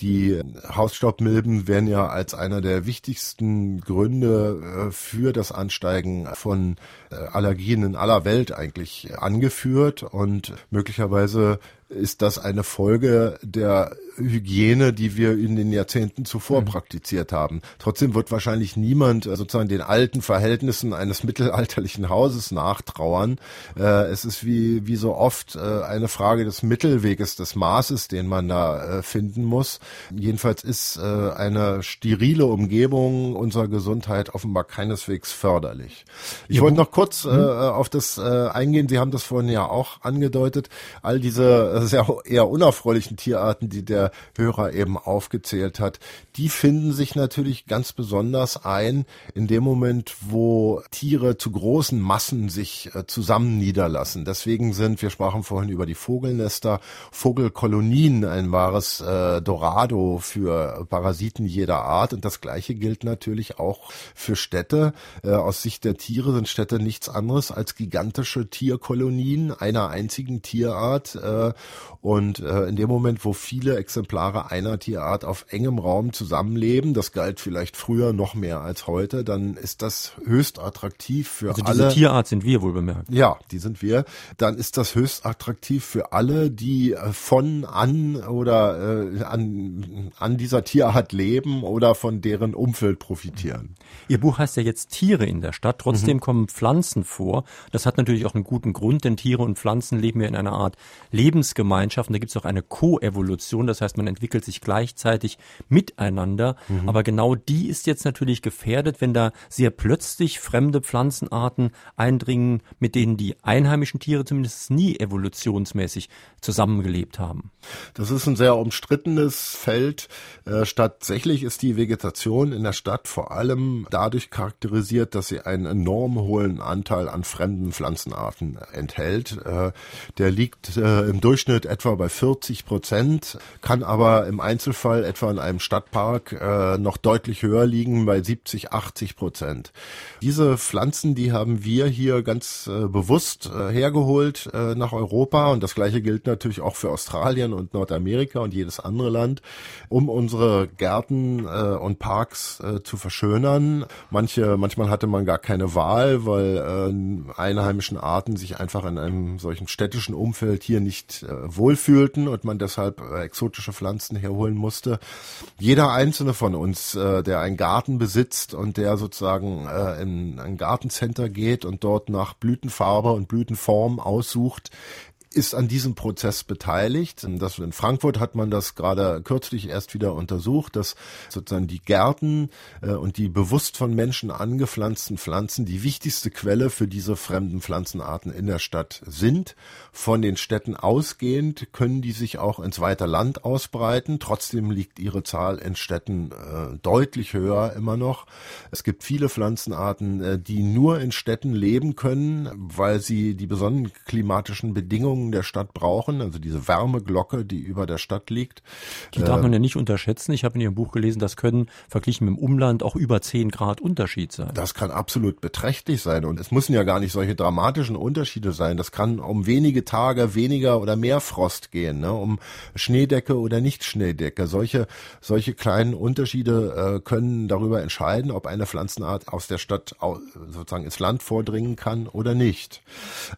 Die Hausstaubmilben werden ja als einer der wichtigsten Gründe äh, für das Ansteigen von äh, Allergien in aller Welt eigentlich angeführt und möglicherweise ist das eine Folge der Hygiene, die wir in den Jahrzehnten zuvor mhm. praktiziert haben. Trotzdem wird wahrscheinlich niemand äh, sozusagen den alten Verhältnissen eines mittelalterlichen Hauses nachtrauern. Äh, es ist wie, wie so oft äh, eine Frage des Mittelweges, des Maßes, den man da finden muss. Jedenfalls ist eine sterile Umgebung unserer Gesundheit offenbar keineswegs förderlich. Ich ja, wollte noch kurz mhm. auf das eingehen. Sie haben das vorhin ja auch angedeutet. All diese sehr eher unerfreulichen Tierarten, die der Hörer eben aufgezählt hat, die finden sich natürlich ganz besonders ein in dem Moment, wo Tiere zu großen Massen sich äh, zusammen niederlassen. Deswegen sind, wir sprachen vorhin über die Vogelnester, Vogelkolonien ein wahres äh, Dorado für Parasiten jeder Art. Und das Gleiche gilt natürlich auch für Städte. Äh, aus Sicht der Tiere sind Städte nichts anderes als gigantische Tierkolonien einer einzigen Tierart. Und in dem Moment, wo viele Exemplare einer Tierart auf engem Raum zusammenleben, das galt vielleicht früher noch mehr als heute, dann ist das höchst attraktiv für also alle. Diese Tierart sind wir wohl bemerkt. Ja, die sind wir. Dann ist das höchst attraktiv für alle, die äh, von an oder äh, an, an dieser Tierart leben oder von deren Umfeld profitieren. Ihr Buch heißt ja jetzt Tiere in der Stadt, trotzdem mhm. kommen Pflanzen vor. Das hat natürlich auch einen guten Grund, denn Tiere und Pflanzen leben ja in einer Art Lebensgemeinschaft und da gibt es auch eine Koevolution, das heißt, man entwickelt sich gleichzeitig miteinander. Mhm. Aber genau die ist jetzt natürlich gefährdet, wenn da sehr plötzlich fremde Pflanzenarten eindringen, mit denen die einheimischen Tiere zumindest nie evolutionsmäßig zusammengelebt haben. Das ist ein sehr umstrittenes Feld. Äh, tatsächlich ist die Vegetation in der Stadt vor allem dadurch charakterisiert, dass sie einen enorm hohen Anteil an fremden Pflanzenarten enthält. Äh, der liegt äh, im Durchschnitt etwa bei 40 Prozent kann aber im Einzelfall etwa in einem Stadtpark äh, noch deutlich höher liegen, bei 70, 80 Prozent. Diese Pflanzen, die haben wir hier ganz äh, bewusst äh, hergeholt äh, nach Europa und das gleiche gilt natürlich auch für Australien und Nordamerika und jedes andere Land, um unsere Gärten äh, und Parks äh, zu verschönern. Manche, manchmal hatte man gar keine Wahl, weil äh, einheimischen Arten sich einfach in einem solchen städtischen Umfeld hier nicht äh, wohlfühlten und man deshalb äh, exotische Pflanzen herholen musste. Jeder einzelne von uns, äh, der einen Garten besitzt und der sozusagen äh, in ein Gartencenter geht und dort nach Blütenfarbe und Blütenform aussucht, ist an diesem Prozess beteiligt. Das, in Frankfurt hat man das gerade kürzlich erst wieder untersucht, dass sozusagen die Gärten äh, und die bewusst von Menschen angepflanzten Pflanzen die wichtigste Quelle für diese fremden Pflanzenarten in der Stadt sind. Von den Städten ausgehend können die sich auch ins weite Land ausbreiten. Trotzdem liegt ihre Zahl in Städten äh, deutlich höher immer noch. Es gibt viele Pflanzenarten, äh, die nur in Städten leben können, weil sie die besonderen klimatischen Bedingungen Bedingungen der Stadt brauchen, also diese Wärmeglocke, die über der Stadt liegt. Die darf man ja nicht unterschätzen. Ich habe in Ihrem Buch gelesen, das können verglichen mit dem Umland auch über 10 Grad Unterschied sein. Das kann absolut beträchtlich sein und es müssen ja gar nicht solche dramatischen Unterschiede sein. Das kann um wenige Tage weniger oder mehr Frost gehen, ne? um Schneedecke oder nicht Schneedecke. Solche, solche kleinen Unterschiede äh, können darüber entscheiden, ob eine Pflanzenart aus der Stadt sozusagen ins Land vordringen kann oder nicht.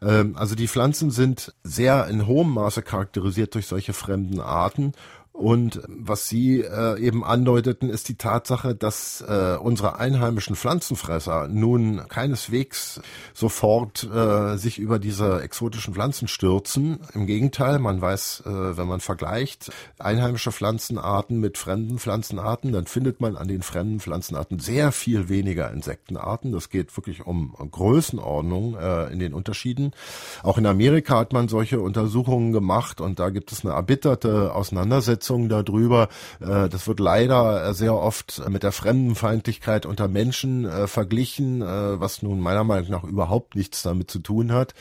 Ähm, also die Pflanzen sind sehr in hohem Maße charakterisiert durch solche fremden Arten und was Sie äh, eben andeuteten, ist die Tatsache, dass äh, unsere einheimischen Pflanzenfresser nun keineswegs sofort äh, sich über diese exotischen Pflanzen stürzen. Im Gegenteil, man weiß, äh, wenn man vergleicht einheimische Pflanzenarten mit fremden Pflanzenarten, dann findet man an den fremden Pflanzenarten sehr viel weniger Insektenarten. Das geht wirklich um Größenordnung äh, in den Unterschieden. Auch in Amerika hat man solche Untersuchungen gemacht und da gibt es eine erbitterte Auseinandersetzung Übersetzungen darüber. Äh, das wird leider sehr oft mit der Fremdenfeindlichkeit unter Menschen äh, verglichen, äh, was nun meiner Meinung nach überhaupt nichts damit zu tun hat.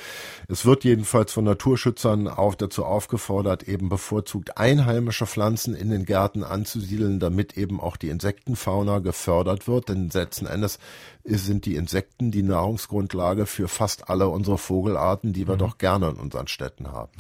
Es wird jedenfalls von Naturschützern auch dazu aufgefordert, eben bevorzugt einheimische Pflanzen in den Gärten anzusiedeln, damit eben auch die Insektenfauna gefördert wird. Denn letzten Endes sind die Insekten die Nahrungsgrundlage für fast alle unsere Vogelarten, die wir mhm. doch gerne in unseren Städten haben.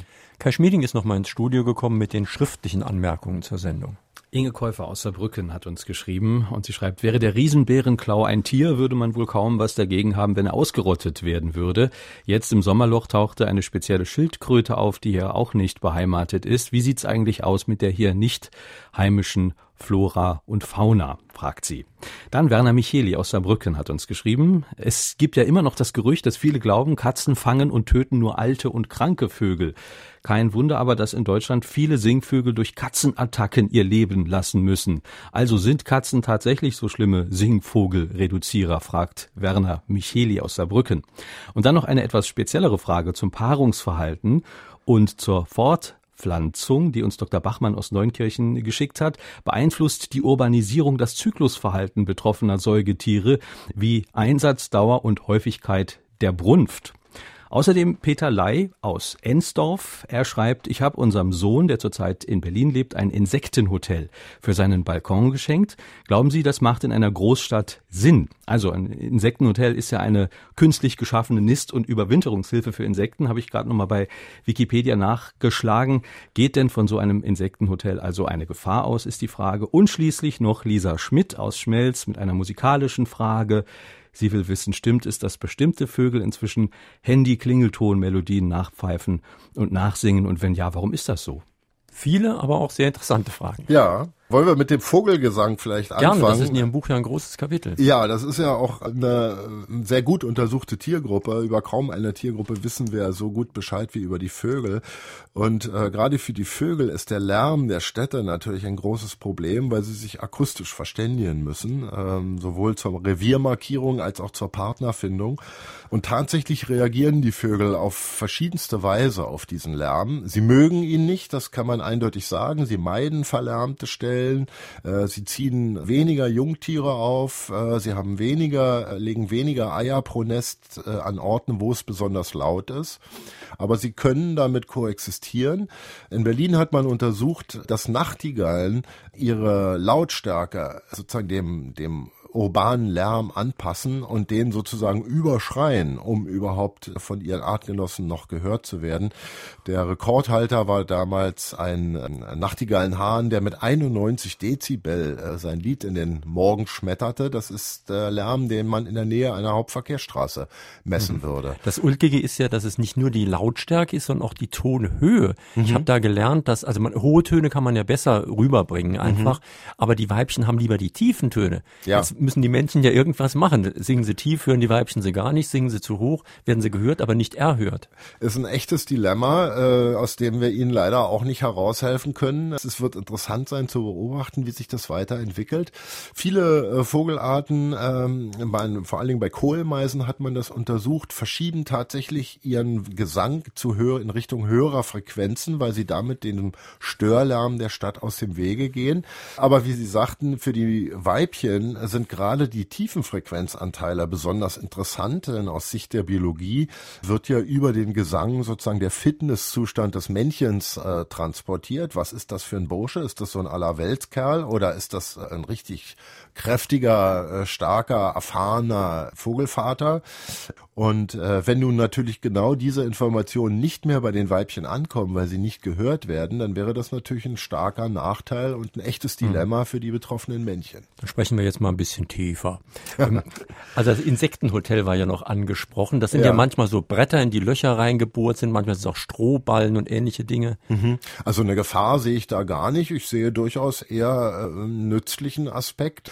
Kai Schmieding ist nochmal ins Studio gekommen mit den schriftlichen Anmerkungen zur Sendung. Inge Käufer aus Saarbrücken hat uns geschrieben und sie schreibt, wäre der Riesenbärenklau ein Tier, würde man wohl kaum was dagegen haben, wenn er ausgerottet werden würde. Jetzt im Sommerloch tauchte eine spezielle Schildkröte auf, die hier auch nicht beheimatet ist. Wie sieht's eigentlich aus mit der hier nicht heimischen Flora und Fauna, fragt sie. Dann Werner Micheli aus Saarbrücken hat uns geschrieben, es gibt ja immer noch das Gerücht, dass viele glauben, Katzen fangen und töten nur alte und kranke Vögel. Kein Wunder aber, dass in Deutschland viele Singvögel durch Katzenattacken ihr Leben lassen müssen. Also sind Katzen tatsächlich so schlimme Singvogelreduzierer, fragt Werner Micheli aus Saarbrücken. Und dann noch eine etwas speziellere Frage zum Paarungsverhalten und zur Fort Fortpflanzung, die uns Dr. Bachmann aus Neunkirchen geschickt hat, beeinflusst die Urbanisierung das Zyklusverhalten betroffener Säugetiere wie Einsatzdauer und Häufigkeit der Brunft. Außerdem Peter Ley aus Ensdorf. Er schreibt, ich habe unserem Sohn, der zurzeit in Berlin lebt, ein Insektenhotel für seinen Balkon geschenkt. Glauben Sie, das macht in einer Großstadt Sinn? Also ein Insektenhotel ist ja eine künstlich geschaffene Nist- und Überwinterungshilfe für Insekten, habe ich gerade nochmal bei Wikipedia nachgeschlagen. Geht denn von so einem Insektenhotel also eine Gefahr aus, ist die Frage. Und schließlich noch Lisa Schmidt aus Schmelz mit einer musikalischen Frage. Sie will wissen, stimmt es, dass bestimmte Vögel inzwischen Handy-Klingelton-Melodien nachpfeifen und nachsingen? Und wenn ja, warum ist das so? Viele, aber auch sehr interessante Fragen. Ja, wollen wir mit dem Vogelgesang vielleicht anfangen? Gerne, das ist in Ihrem Buch ja ein großes Kapitel. Ja, das ist ja auch eine sehr gut untersuchte Tiergruppe. Über kaum eine Tiergruppe wissen wir so gut Bescheid wie über die Vögel. Und äh, gerade für die Vögel ist der Lärm der Städte natürlich ein großes Problem, weil sie sich akustisch verständigen müssen, ähm, sowohl zur Reviermarkierung als auch zur Partnerfindung. Und tatsächlich reagieren die Vögel auf verschiedenste Weise auf diesen Lärm. Sie mögen ihn nicht, das kann man eindeutig sagen. Sie meiden verlärmte Stellen. Äh, sie ziehen weniger Jungtiere auf. Äh, sie haben weniger, äh, legen weniger Eier pro Nest an Orten, wo es besonders laut ist. Aber sie können damit koexistieren. In Berlin hat man untersucht, dass Nachtigallen ihre Lautstärke sozusagen dem, dem urbanen Lärm anpassen und den sozusagen überschreien, um überhaupt von ihren Artgenossen noch gehört zu werden. Der Rekordhalter war damals ein Nachtigallenhahn, der mit 91 Dezibel äh, sein Lied in den Morgen schmetterte. Das ist der Lärm, den man in der Nähe einer Hauptverkehrsstraße messen mhm. würde. Das Ulkige ist ja, dass es nicht nur die Lautstärke ist, sondern auch die Tonhöhe. Mhm. Ich habe da gelernt, dass, also man, hohe Töne kann man ja besser rüberbringen einfach, mhm. aber die Weibchen haben lieber die tiefen Töne. Ja. Jetzt müssen die Männchen ja irgendwas machen. Singen sie tief, hören die Weibchen sie gar nicht, singen sie zu hoch, werden sie gehört, aber nicht erhört. Ist ein echtes Dilemma, äh, aus dem wir Ihnen leider auch nicht heraushelfen können. Es wird interessant sein zu beobachten, wie sich das weiterentwickelt. Viele äh, Vogelarten, ähm, bei, vor allen Dingen bei Kohlmeisen hat man das untersucht, verschieben tatsächlich ihren Gesang zu höher in Richtung höherer Frequenzen, weil sie damit dem Störlärm der Stadt aus dem Wege gehen. Aber wie Sie sagten, für die Weibchen sind gerade die tiefen Frequenzanteile besonders interessant, denn aus Sicht der Biologie wird ja über den Gesang sozusagen der Fitnesszustand des Männchens äh, transportiert. Was ist das für ein Bursche? Ist das so ein Allerweltskerl oder ist das ein richtig kräftiger, äh, starker, erfahrener Vogelvater? Und äh, wenn nun natürlich genau diese Informationen nicht mehr bei den Weibchen ankommen, weil sie nicht gehört werden, dann wäre das natürlich ein starker Nachteil und ein echtes hm. Dilemma für die betroffenen Männchen. Dann sprechen wir jetzt mal ein bisschen tiefer. Ähm, also das Insektenhotel war ja noch angesprochen. Das sind ja. ja. manchmal so Bretter in die Löcher reingebohrt sind, manchmal sind es auch Strohballen und ähnliche Dinge. Mhm. Also eine Gefahr sehe ich da gar nicht. Ich sehe durchaus eher äh, einen nützlichen Aspekt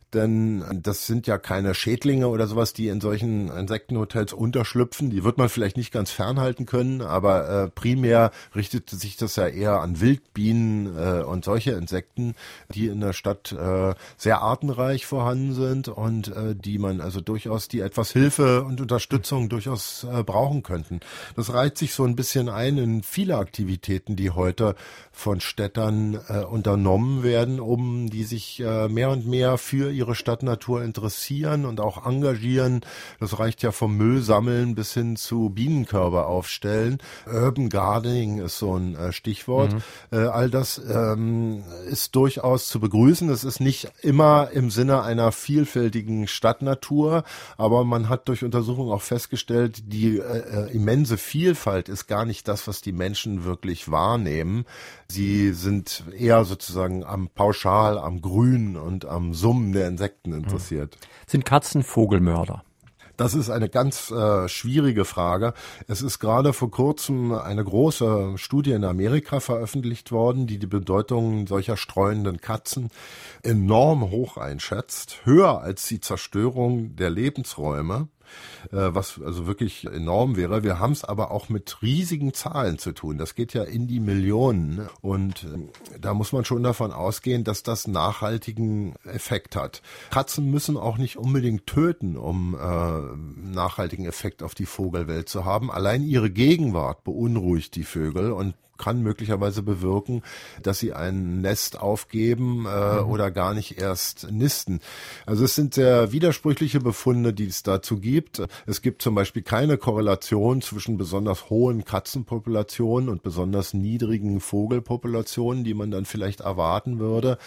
denn das sind ja keine Schädlinge oder sowas, die in solchen Insektenhotels unterschlüpfen. Die wird man vielleicht nicht ganz fernhalten können, aber äh, primär richtet sich das ja eher an Wildbienen äh, und solche Insekten, die in der Stadt äh, sehr artenreich vorhanden sind und äh, die man also durchaus, die etwas Hilfe und Unterstützung durchaus äh, brauchen könnten. Das reiht sich so ein bisschen ein in viele Aktivitäten, die heute von Städtern äh, unternommen werden, um die sich äh, mehr und mehr für ihre Stadtnatur interessieren und auch engagieren. Das reicht ja vom Müll sammeln bis hin zu Bienenkörbe aufstellen. Urban Gardening ist so ein äh, Stichwort. Mhm. Äh, all das ähm, ist durchaus zu begrüßen. Es ist nicht immer im Sinne einer vielfältigen Stadtnatur, aber man hat durch Untersuchungen auch festgestellt, die äh, äh immense Vielfalt ist gar nicht das, was die Menschen wirklich wahrnehmen. Sie sind eher sozusagen am Pauschal, am Grün und am Summen der Insekten interessiert. Sind Katzen Vogelmörder? Das ist eine ganz äh, schwierige Frage. Es ist gerade vor kurzem eine große Studie in Amerika veröffentlicht worden, die die Bedeutung solcher streuenden Katzen enorm hoch einschätzt, höher als die Zerstörung der Lebensräume was also wirklich enorm wäre. Wir haben es aber auch mit riesigen Zahlen zu tun. Das geht ja in die Millionen und äh, da muss man schon davon ausgehen, dass das nachhaltigen Effekt hat. Katzen müssen auch nicht unbedingt töten, um äh, nachhaltigen Effekt auf die Vogelwelt zu haben. Allein ihre Gegenwart beunruhigt die Vögel und kann möglicherweise bewirken, dass sie ein Nest aufgeben äh, mhm. oder gar nicht erst nisten. Also es sind sehr widersprüchliche Befunde, die es dazu gibt. Es gibt zum Beispiel keine Korrelation zwischen besonders hohen Katzenpopulationen und besonders niedrigen Vogelpopulationen, die man dann vielleicht erwarten würde.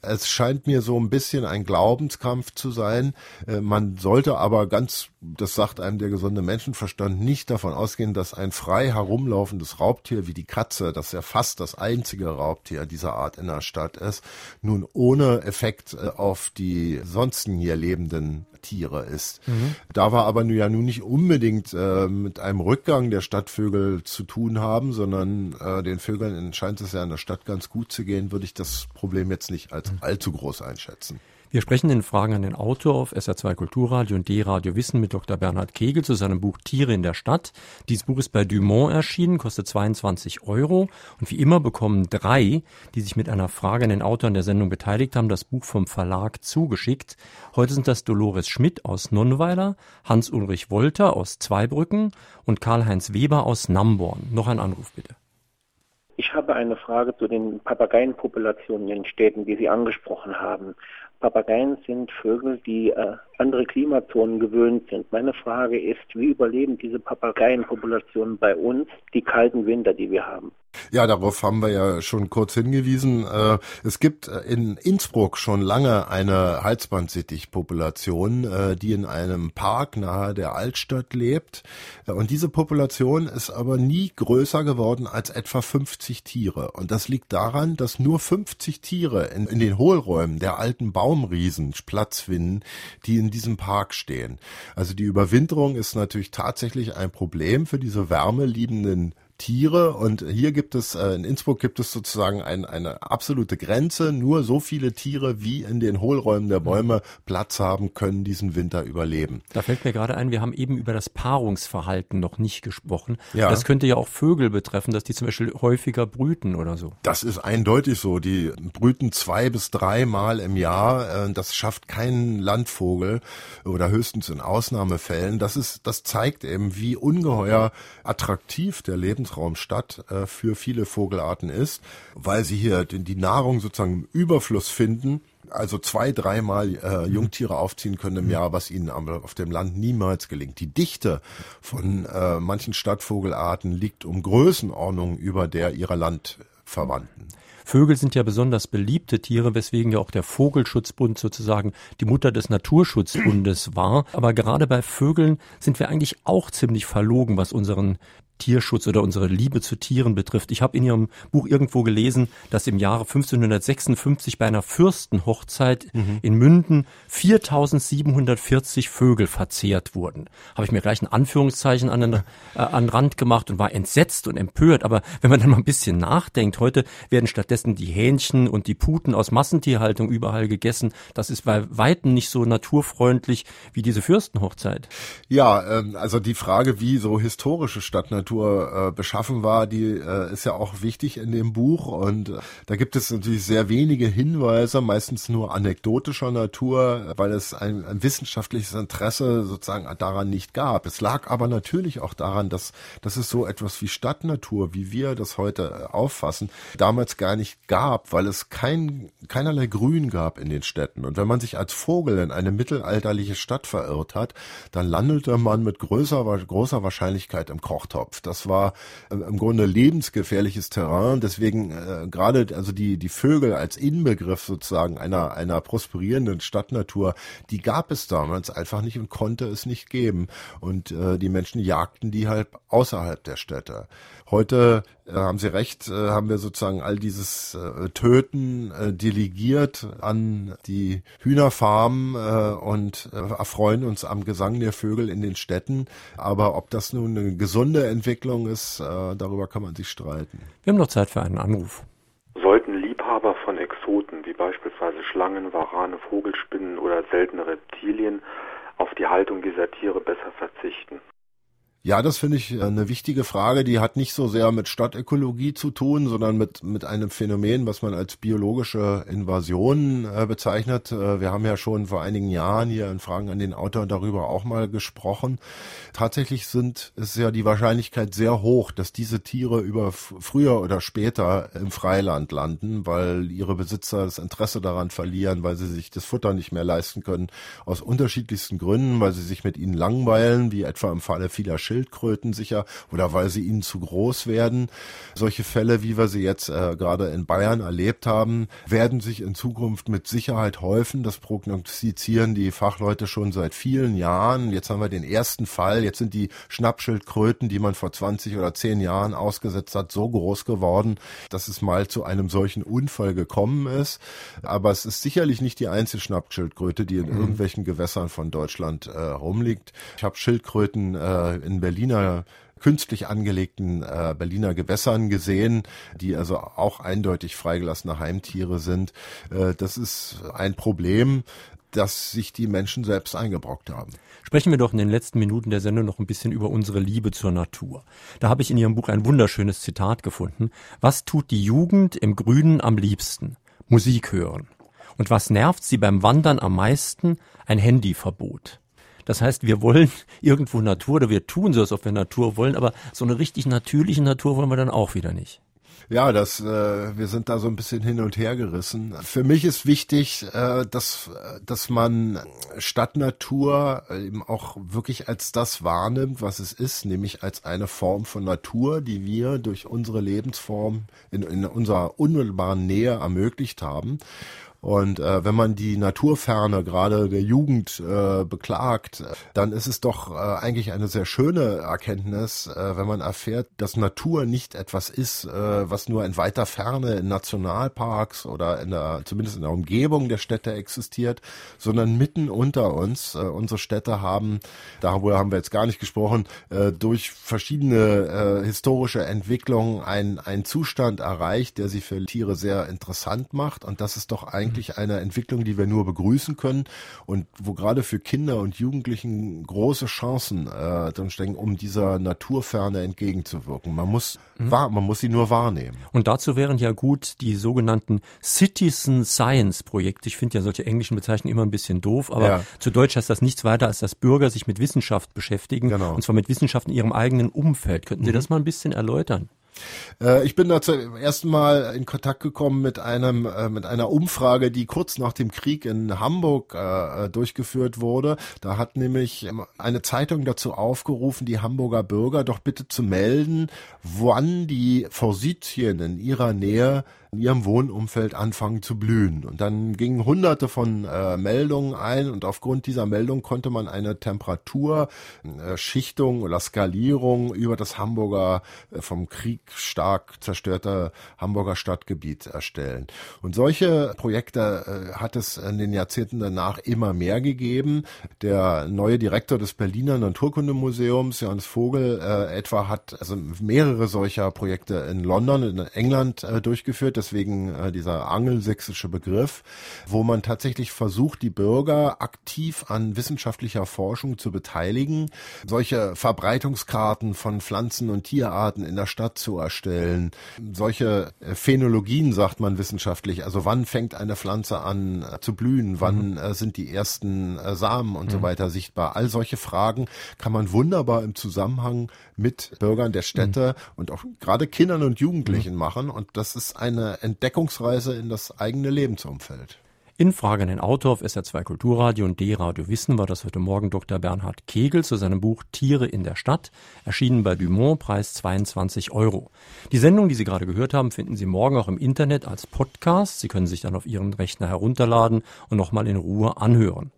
Es scheint mir so ein bisschen ein Glaubenskampf zu sein. Äh, man sollte aber ganz, das sagt einem der gesunde Menschenverstand, nicht davon ausgehen, dass ein frei herumlaufendes Raubtier wie die Katze Katze, das ja fast das einzige Raubtier dieser Art in der Stadt ist, nun ohne Effekt äh, auf die sonstigen hier lebenden Tiere ist. Mhm. Da wir aber ja nun nicht unbedingt äh, mit einem Rückgang der Stadtvögel zu tun haben, sondern äh, den Vögeln scheint es ja in der Stadt ganz gut zu gehen, würde ich das Problem jetzt nicht als mhm. allzu groß einschätzen. Wir sprechen in Fragen an den Autor auf SR2 Kulturradio und D-Radio Wissen mit Dr. Bernhard Kegel zu seinem Buch Tiere in der Stadt. Dieses Buch ist bei Dumont erschienen, kostet 22 Euro. Und wie immer bekommen drei, die sich mit einer Frage an den Autor in der Sendung beteiligt haben, das Buch vom Verlag zugeschickt. Heute sind das Dolores Schmidt aus Nonnweiler, Hans-Ulrich Wolter aus Zweibrücken und Karl-Heinz Weber aus Namborn. Noch ein Anruf bitte. Ich habe eine Frage zu den Papageienpopulationen in den Städten, die Sie angesprochen haben. Papageien sind Vögel, die äh, andere Klimazonen gewöhnt sind. Meine Frage ist, wie überleben diese Papageienpopulationen bei uns die kalten Winter, die wir haben? Ja, darauf haben wir ja schon kurz hingewiesen. Äh, es gibt äh, in Innsbruck schon lange eine Halsbandsittichpopulation, äh, die in einem Park nahe der Altstadt lebt. Und diese Population ist aber nie größer geworden als etwa 50 Tiere. Und das liegt daran, dass nur 50 Tiere in, in den Hohlräumen der alten Baumriesen Platz finden, die in diesem Park stehen. Also die Überwinterung ist natürlich tatsächlich ein Problem für diese wärmeliebenden Tiere und hier gibt es, äh, in Innsbruck gibt es sozusagen ein, eine absolute Grenze. Nur so viele Tiere, wie in den Hohlräumen der Bäume Platz haben, können diesen Winter überleben. Da fällt mir gerade ein, wir haben eben über das Paarungsverhalten noch nicht gesprochen. Ja. Das könnte ja auch Vögel betreffen, dass die zum Beispiel häufiger brüten oder so. Das ist eindeutig so. Die brüten zwei bis drei Mal im Jahr. Äh, Das schafft kein Landvogel oder höchstens in Ausnahmefällen. Das ist, das zeigt eben, wie ungeheuer attraktiv der Lebensraum Stadt äh, für viele Vogelarten ist, weil sie hier die Nahrung sozusagen im Überfluss finden. Also zwei, dreimal äh, Jungtiere aufziehen können im Jahr, was ihnen am- auf dem Land niemals gelingt. Die Dichte von äh, manchen Stadtvogelarten liegt um Größenordnung über der ihrer Landverwandten. Vögel sind ja besonders beliebte Tiere, weswegen ja auch der Vogelschutzbund sozusagen die Mutter des Naturschutzbundes war. Aber gerade bei Vögeln sind wir eigentlich auch ziemlich verlogen, was unseren Tierschutz oder unsere Liebe zu Tieren betrifft. Ich habe in Ihrem Buch irgendwo gelesen, dass im Jahre 1556 bei einer Fürstenhochzeit in Münden 4740 Vögel verzehrt wurden. Habe ich mir gleich ein Anführungszeichen an den, äh, an den Rand gemacht und war entsetzt und empört. Aber wenn man dann mal ein bisschen nachdenkt, heute werden stattdessen die Hähnchen und die Puten aus Massentierhaltung überall gegessen. Das ist bei Weitem nicht so naturfreundlich wie diese Fürstenhochzeit. Ja, ähm, also die Frage, wie so historische Stadtnatur äh, beschaffen war, die äh, ist ja auch wichtig in dem Buch und äh, da gibt es natürlich sehr wenige Hinweise, meistens nur anekdotischer Natur, weil es ein, ein wissenschaftliches Interesse sozusagen daran nicht gab. Es lag aber natürlich auch daran, dass, dass es so etwas wie Stadtnatur, wie wir das heute äh, auffassen, damals gar nicht gab, weil es kein, keinerlei Grün gab in den Städten. Und wenn man sich als Vogel in eine mittelalterliche Stadt verirrt hat, dann landete man mit größer, großer Wahrscheinlichkeit im Kochtopf. Das war äh, im Grunde lebensgefährliches Terrain. Deswegen äh, gerade also die die Vögel als Inbegriff sozusagen einer einer prosperierenden Stadtnatur, die gab es damals einfach nicht und konnte es nicht geben. Und äh, die Menschen jagten die halt außerhalb der Städte. Heute äh, haben Sie recht, äh, haben wir sozusagen all dieses äh, Töten äh, delegiert an die Hühnerfarmen äh, und äh, erfreuen uns am Gesang der Vögel in den Städten. Aber ob das nun eine gesunde Entwicklung ist, äh, darüber kann man sich streiten. Wir haben noch Zeit für einen Anruf. Sollten Liebhaber von Exoten wie beispielsweise Schlangen, Warane, Vogelspinnen oder seltene Reptilien auf die Haltung dieser Tiere besser verzichten? Ja, das finde ich eine wichtige Frage. Die hat nicht so sehr mit Stadtökologie zu tun, sondern mit, mit einem Phänomen, was man als biologische Invasion äh, bezeichnet. Äh, wir haben ja schon vor einigen Jahren hier in Fragen an den Autor darüber auch mal gesprochen. Tatsächlich sind, ist ja die Wahrscheinlichkeit sehr hoch, dass diese Tiere über früher oder später im Freiland landen, weil ihre Besitzer das Interesse daran verlieren, weil sie sich das Futter nicht mehr leisten können, aus unterschiedlichsten Gründen, weil sie sich mit ihnen langweilen, wie etwa im Falle vieler Schildkröten sicher, oder weil sie ihnen zu groß werden. Solche Fälle, wie wir sie jetzt äh, gerade in Bayern erlebt haben, werden sich in Zukunft mit Sicherheit häufen. Das prognostizieren die Fachleute schon seit vielen Jahren. Jetzt haben wir den ersten Fall. Jetzt sind die Schnappschildkröten, die man vor 20 oder 10 Jahren ausgesetzt hat, so groß geworden, dass es mal zu einem solchen Unfall gekommen ist. Aber es ist sicherlich nicht die einzige Schnappschildkröte, die in irgendwelchen Gewässern von Deutschland äh, rumliegt. Ich habe Schildkröten äh, in Berliner künstlich angelegten äh, Berliner Gewässern gesehen, die also auch eindeutig freigelassene Heimtiere sind. Äh, das ist ein Problem, das sich die Menschen selbst eingebrockt haben. Sprechen wir doch in den letzten Minuten der Sendung noch ein bisschen über unsere Liebe zur Natur. Da habe ich in Ihrem Buch ein wunderschönes Zitat gefunden. Was tut die Jugend im Grünen am liebsten? Musik hören. Und was nervt sie beim Wandern am meisten? Ein Handyverbot. Das heißt, wir wollen irgendwo Natur oder wir tun so, als ob wir Natur wollen, aber so eine richtig natürliche Natur wollen wir dann auch wieder nicht. Ja, das, äh, wir sind da so ein bisschen hin und her gerissen. Für mich ist wichtig, äh, dass, dass man Stadtnatur eben auch wirklich als das wahrnimmt, was es ist, nämlich als eine Form von Natur, die wir durch unsere Lebensform in, in unserer unmittelbaren Nähe ermöglicht haben. Und äh, wenn man die Naturferne gerade der Jugend äh, beklagt, dann ist es doch äh, eigentlich eine sehr schöne Erkenntnis, äh, wenn man erfährt, dass Natur nicht etwas ist, äh, was nur in weiter Ferne in Nationalparks oder in der, zumindest in der Umgebung der Städte existiert, sondern mitten unter uns. Äh, unsere Städte haben, darüber haben wir jetzt gar nicht gesprochen, äh, durch verschiedene äh, historische Entwicklungen einen, einen Zustand erreicht, der sie für Tiere sehr interessant macht. Und das ist doch eigentlich eigentlich eine Entwicklung, die wir nur begrüßen können und wo gerade für Kinder und Jugendlichen große Chancen äh, drin stecken, um dieser Naturferne entgegenzuwirken. Man muss mhm. wahr, man muss sie nur wahrnehmen. Und dazu wären ja gut die sogenannten Citizen Science Projekte. Ich finde ja solche englischen Bezeichnungen immer ein bisschen doof, aber ja. zu Deutsch heißt das nichts weiter, als dass Bürger sich mit Wissenschaft beschäftigen. Genau. Und zwar mit Wissenschaft in ihrem eigenen Umfeld. Könnten Sie mhm. das mal ein bisschen erläutern? Äh, ich bin da zum ersten Mal in Kontakt gekommen mit einem äh, mit einer Umfrage, die kurz nach dem Krieg in Hamburg äh, durchgeführt wurde. Da hat nämlich eine Zeitung dazu aufgerufen, die Hamburger Bürger doch bitte zu melden, wann die Forsythien in ihrer Nähe in ihrem Wohnumfeld anfangen zu blühen. Und dann gingen hunderte von äh, Meldungen ein und aufgrund dieser Meldung konnte man eine Temperaturschichtung äh, oder Skalierung über das Hamburger, äh, vom Krieg stark zerstörte Hamburger Stadtgebiet erstellen. Und solche Projekte äh, hat es in den Jahrzehnten danach immer mehr gegeben. Der neue Direktor des Berliner Naturkundemuseums, Johannes Vogel, äh, etwa hat also mehrere solcher Projekte in London, in England äh, durchgeführt deswegen äh, dieser angelsächsische Begriff, wo man tatsächlich versucht, die Bürger aktiv an wissenschaftlicher Forschung zu beteiligen, solche Verbreitungskarten von Pflanzen und Tierarten in der Stadt zu erstellen, solche äh, Phänologien, sagt man wissenschaftlich, also wann fängt eine Pflanze an äh, zu blühen, wann mhm. äh, sind die ersten äh, Samen und mhm. so weiter sichtbar. All solche Fragen kann man wunderbar im Zusammenhang mit Bürgern der Städte mhm. und auch gerade Kindern und Jugendlichen mhm. machen. Und das ist eine Entdeckungsreise in das eigene Lebensumfeld. In Frage an den Autor auf SR2 Kulturradio und D-Radio Wissen war das heute Morgen Dr. Bernhard Kegel zu seinem Buch Tiere in der Stadt, erschienen bei Dumont, Preis 22 Euro. Die Sendung, die Sie gerade gehört haben, finden Sie morgen auch im Internet als Podcast. Sie können sich dann auf Ihren Rechner herunterladen und nochmal in Ruhe anhören.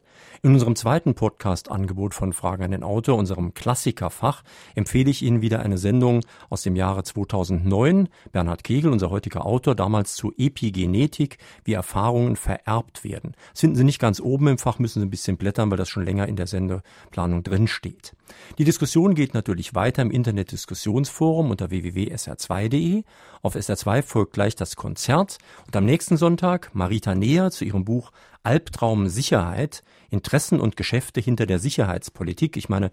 In unserem zweiten Podcast-Angebot von Fragen an den Autor, unserem Klassikerfach, empfehle ich Ihnen wieder eine Sendung aus dem Jahre 2009. Bernhard Kegel, unser heutiger Autor, damals zu Epigenetik, wie Erfahrungen vererbt werden. Das finden Sie nicht ganz oben im Fach, müssen Sie ein bisschen blättern, weil das schon länger in der Sendeplanung drin steht. Die Diskussion geht natürlich weiter im Internet-Diskussionsforum unter www.sr2.de. Auf SR2 folgt gleich das Konzert und am nächsten Sonntag Marita Neher zu ihrem Buch Albtraum Sicherheit, Interessen und Geschäfte hinter der Sicherheitspolitik. Ich meine,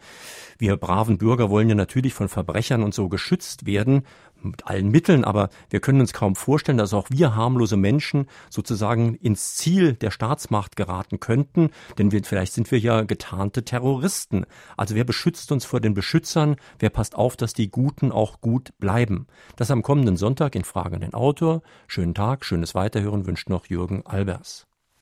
wir braven Bürger wollen ja natürlich von Verbrechern und so geschützt werden, mit allen Mitteln, aber wir können uns kaum vorstellen, dass auch wir harmlose Menschen sozusagen ins Ziel der Staatsmacht geraten könnten, denn wir, vielleicht sind wir ja getarnte Terroristen. Also wer beschützt uns vor den Beschützern? Wer passt auf, dass die Guten auch gut bleiben? Das am kommenden Sonntag in Frage an den Autor. Schönen Tag, schönes Weiterhören wünscht noch Jürgen Albers.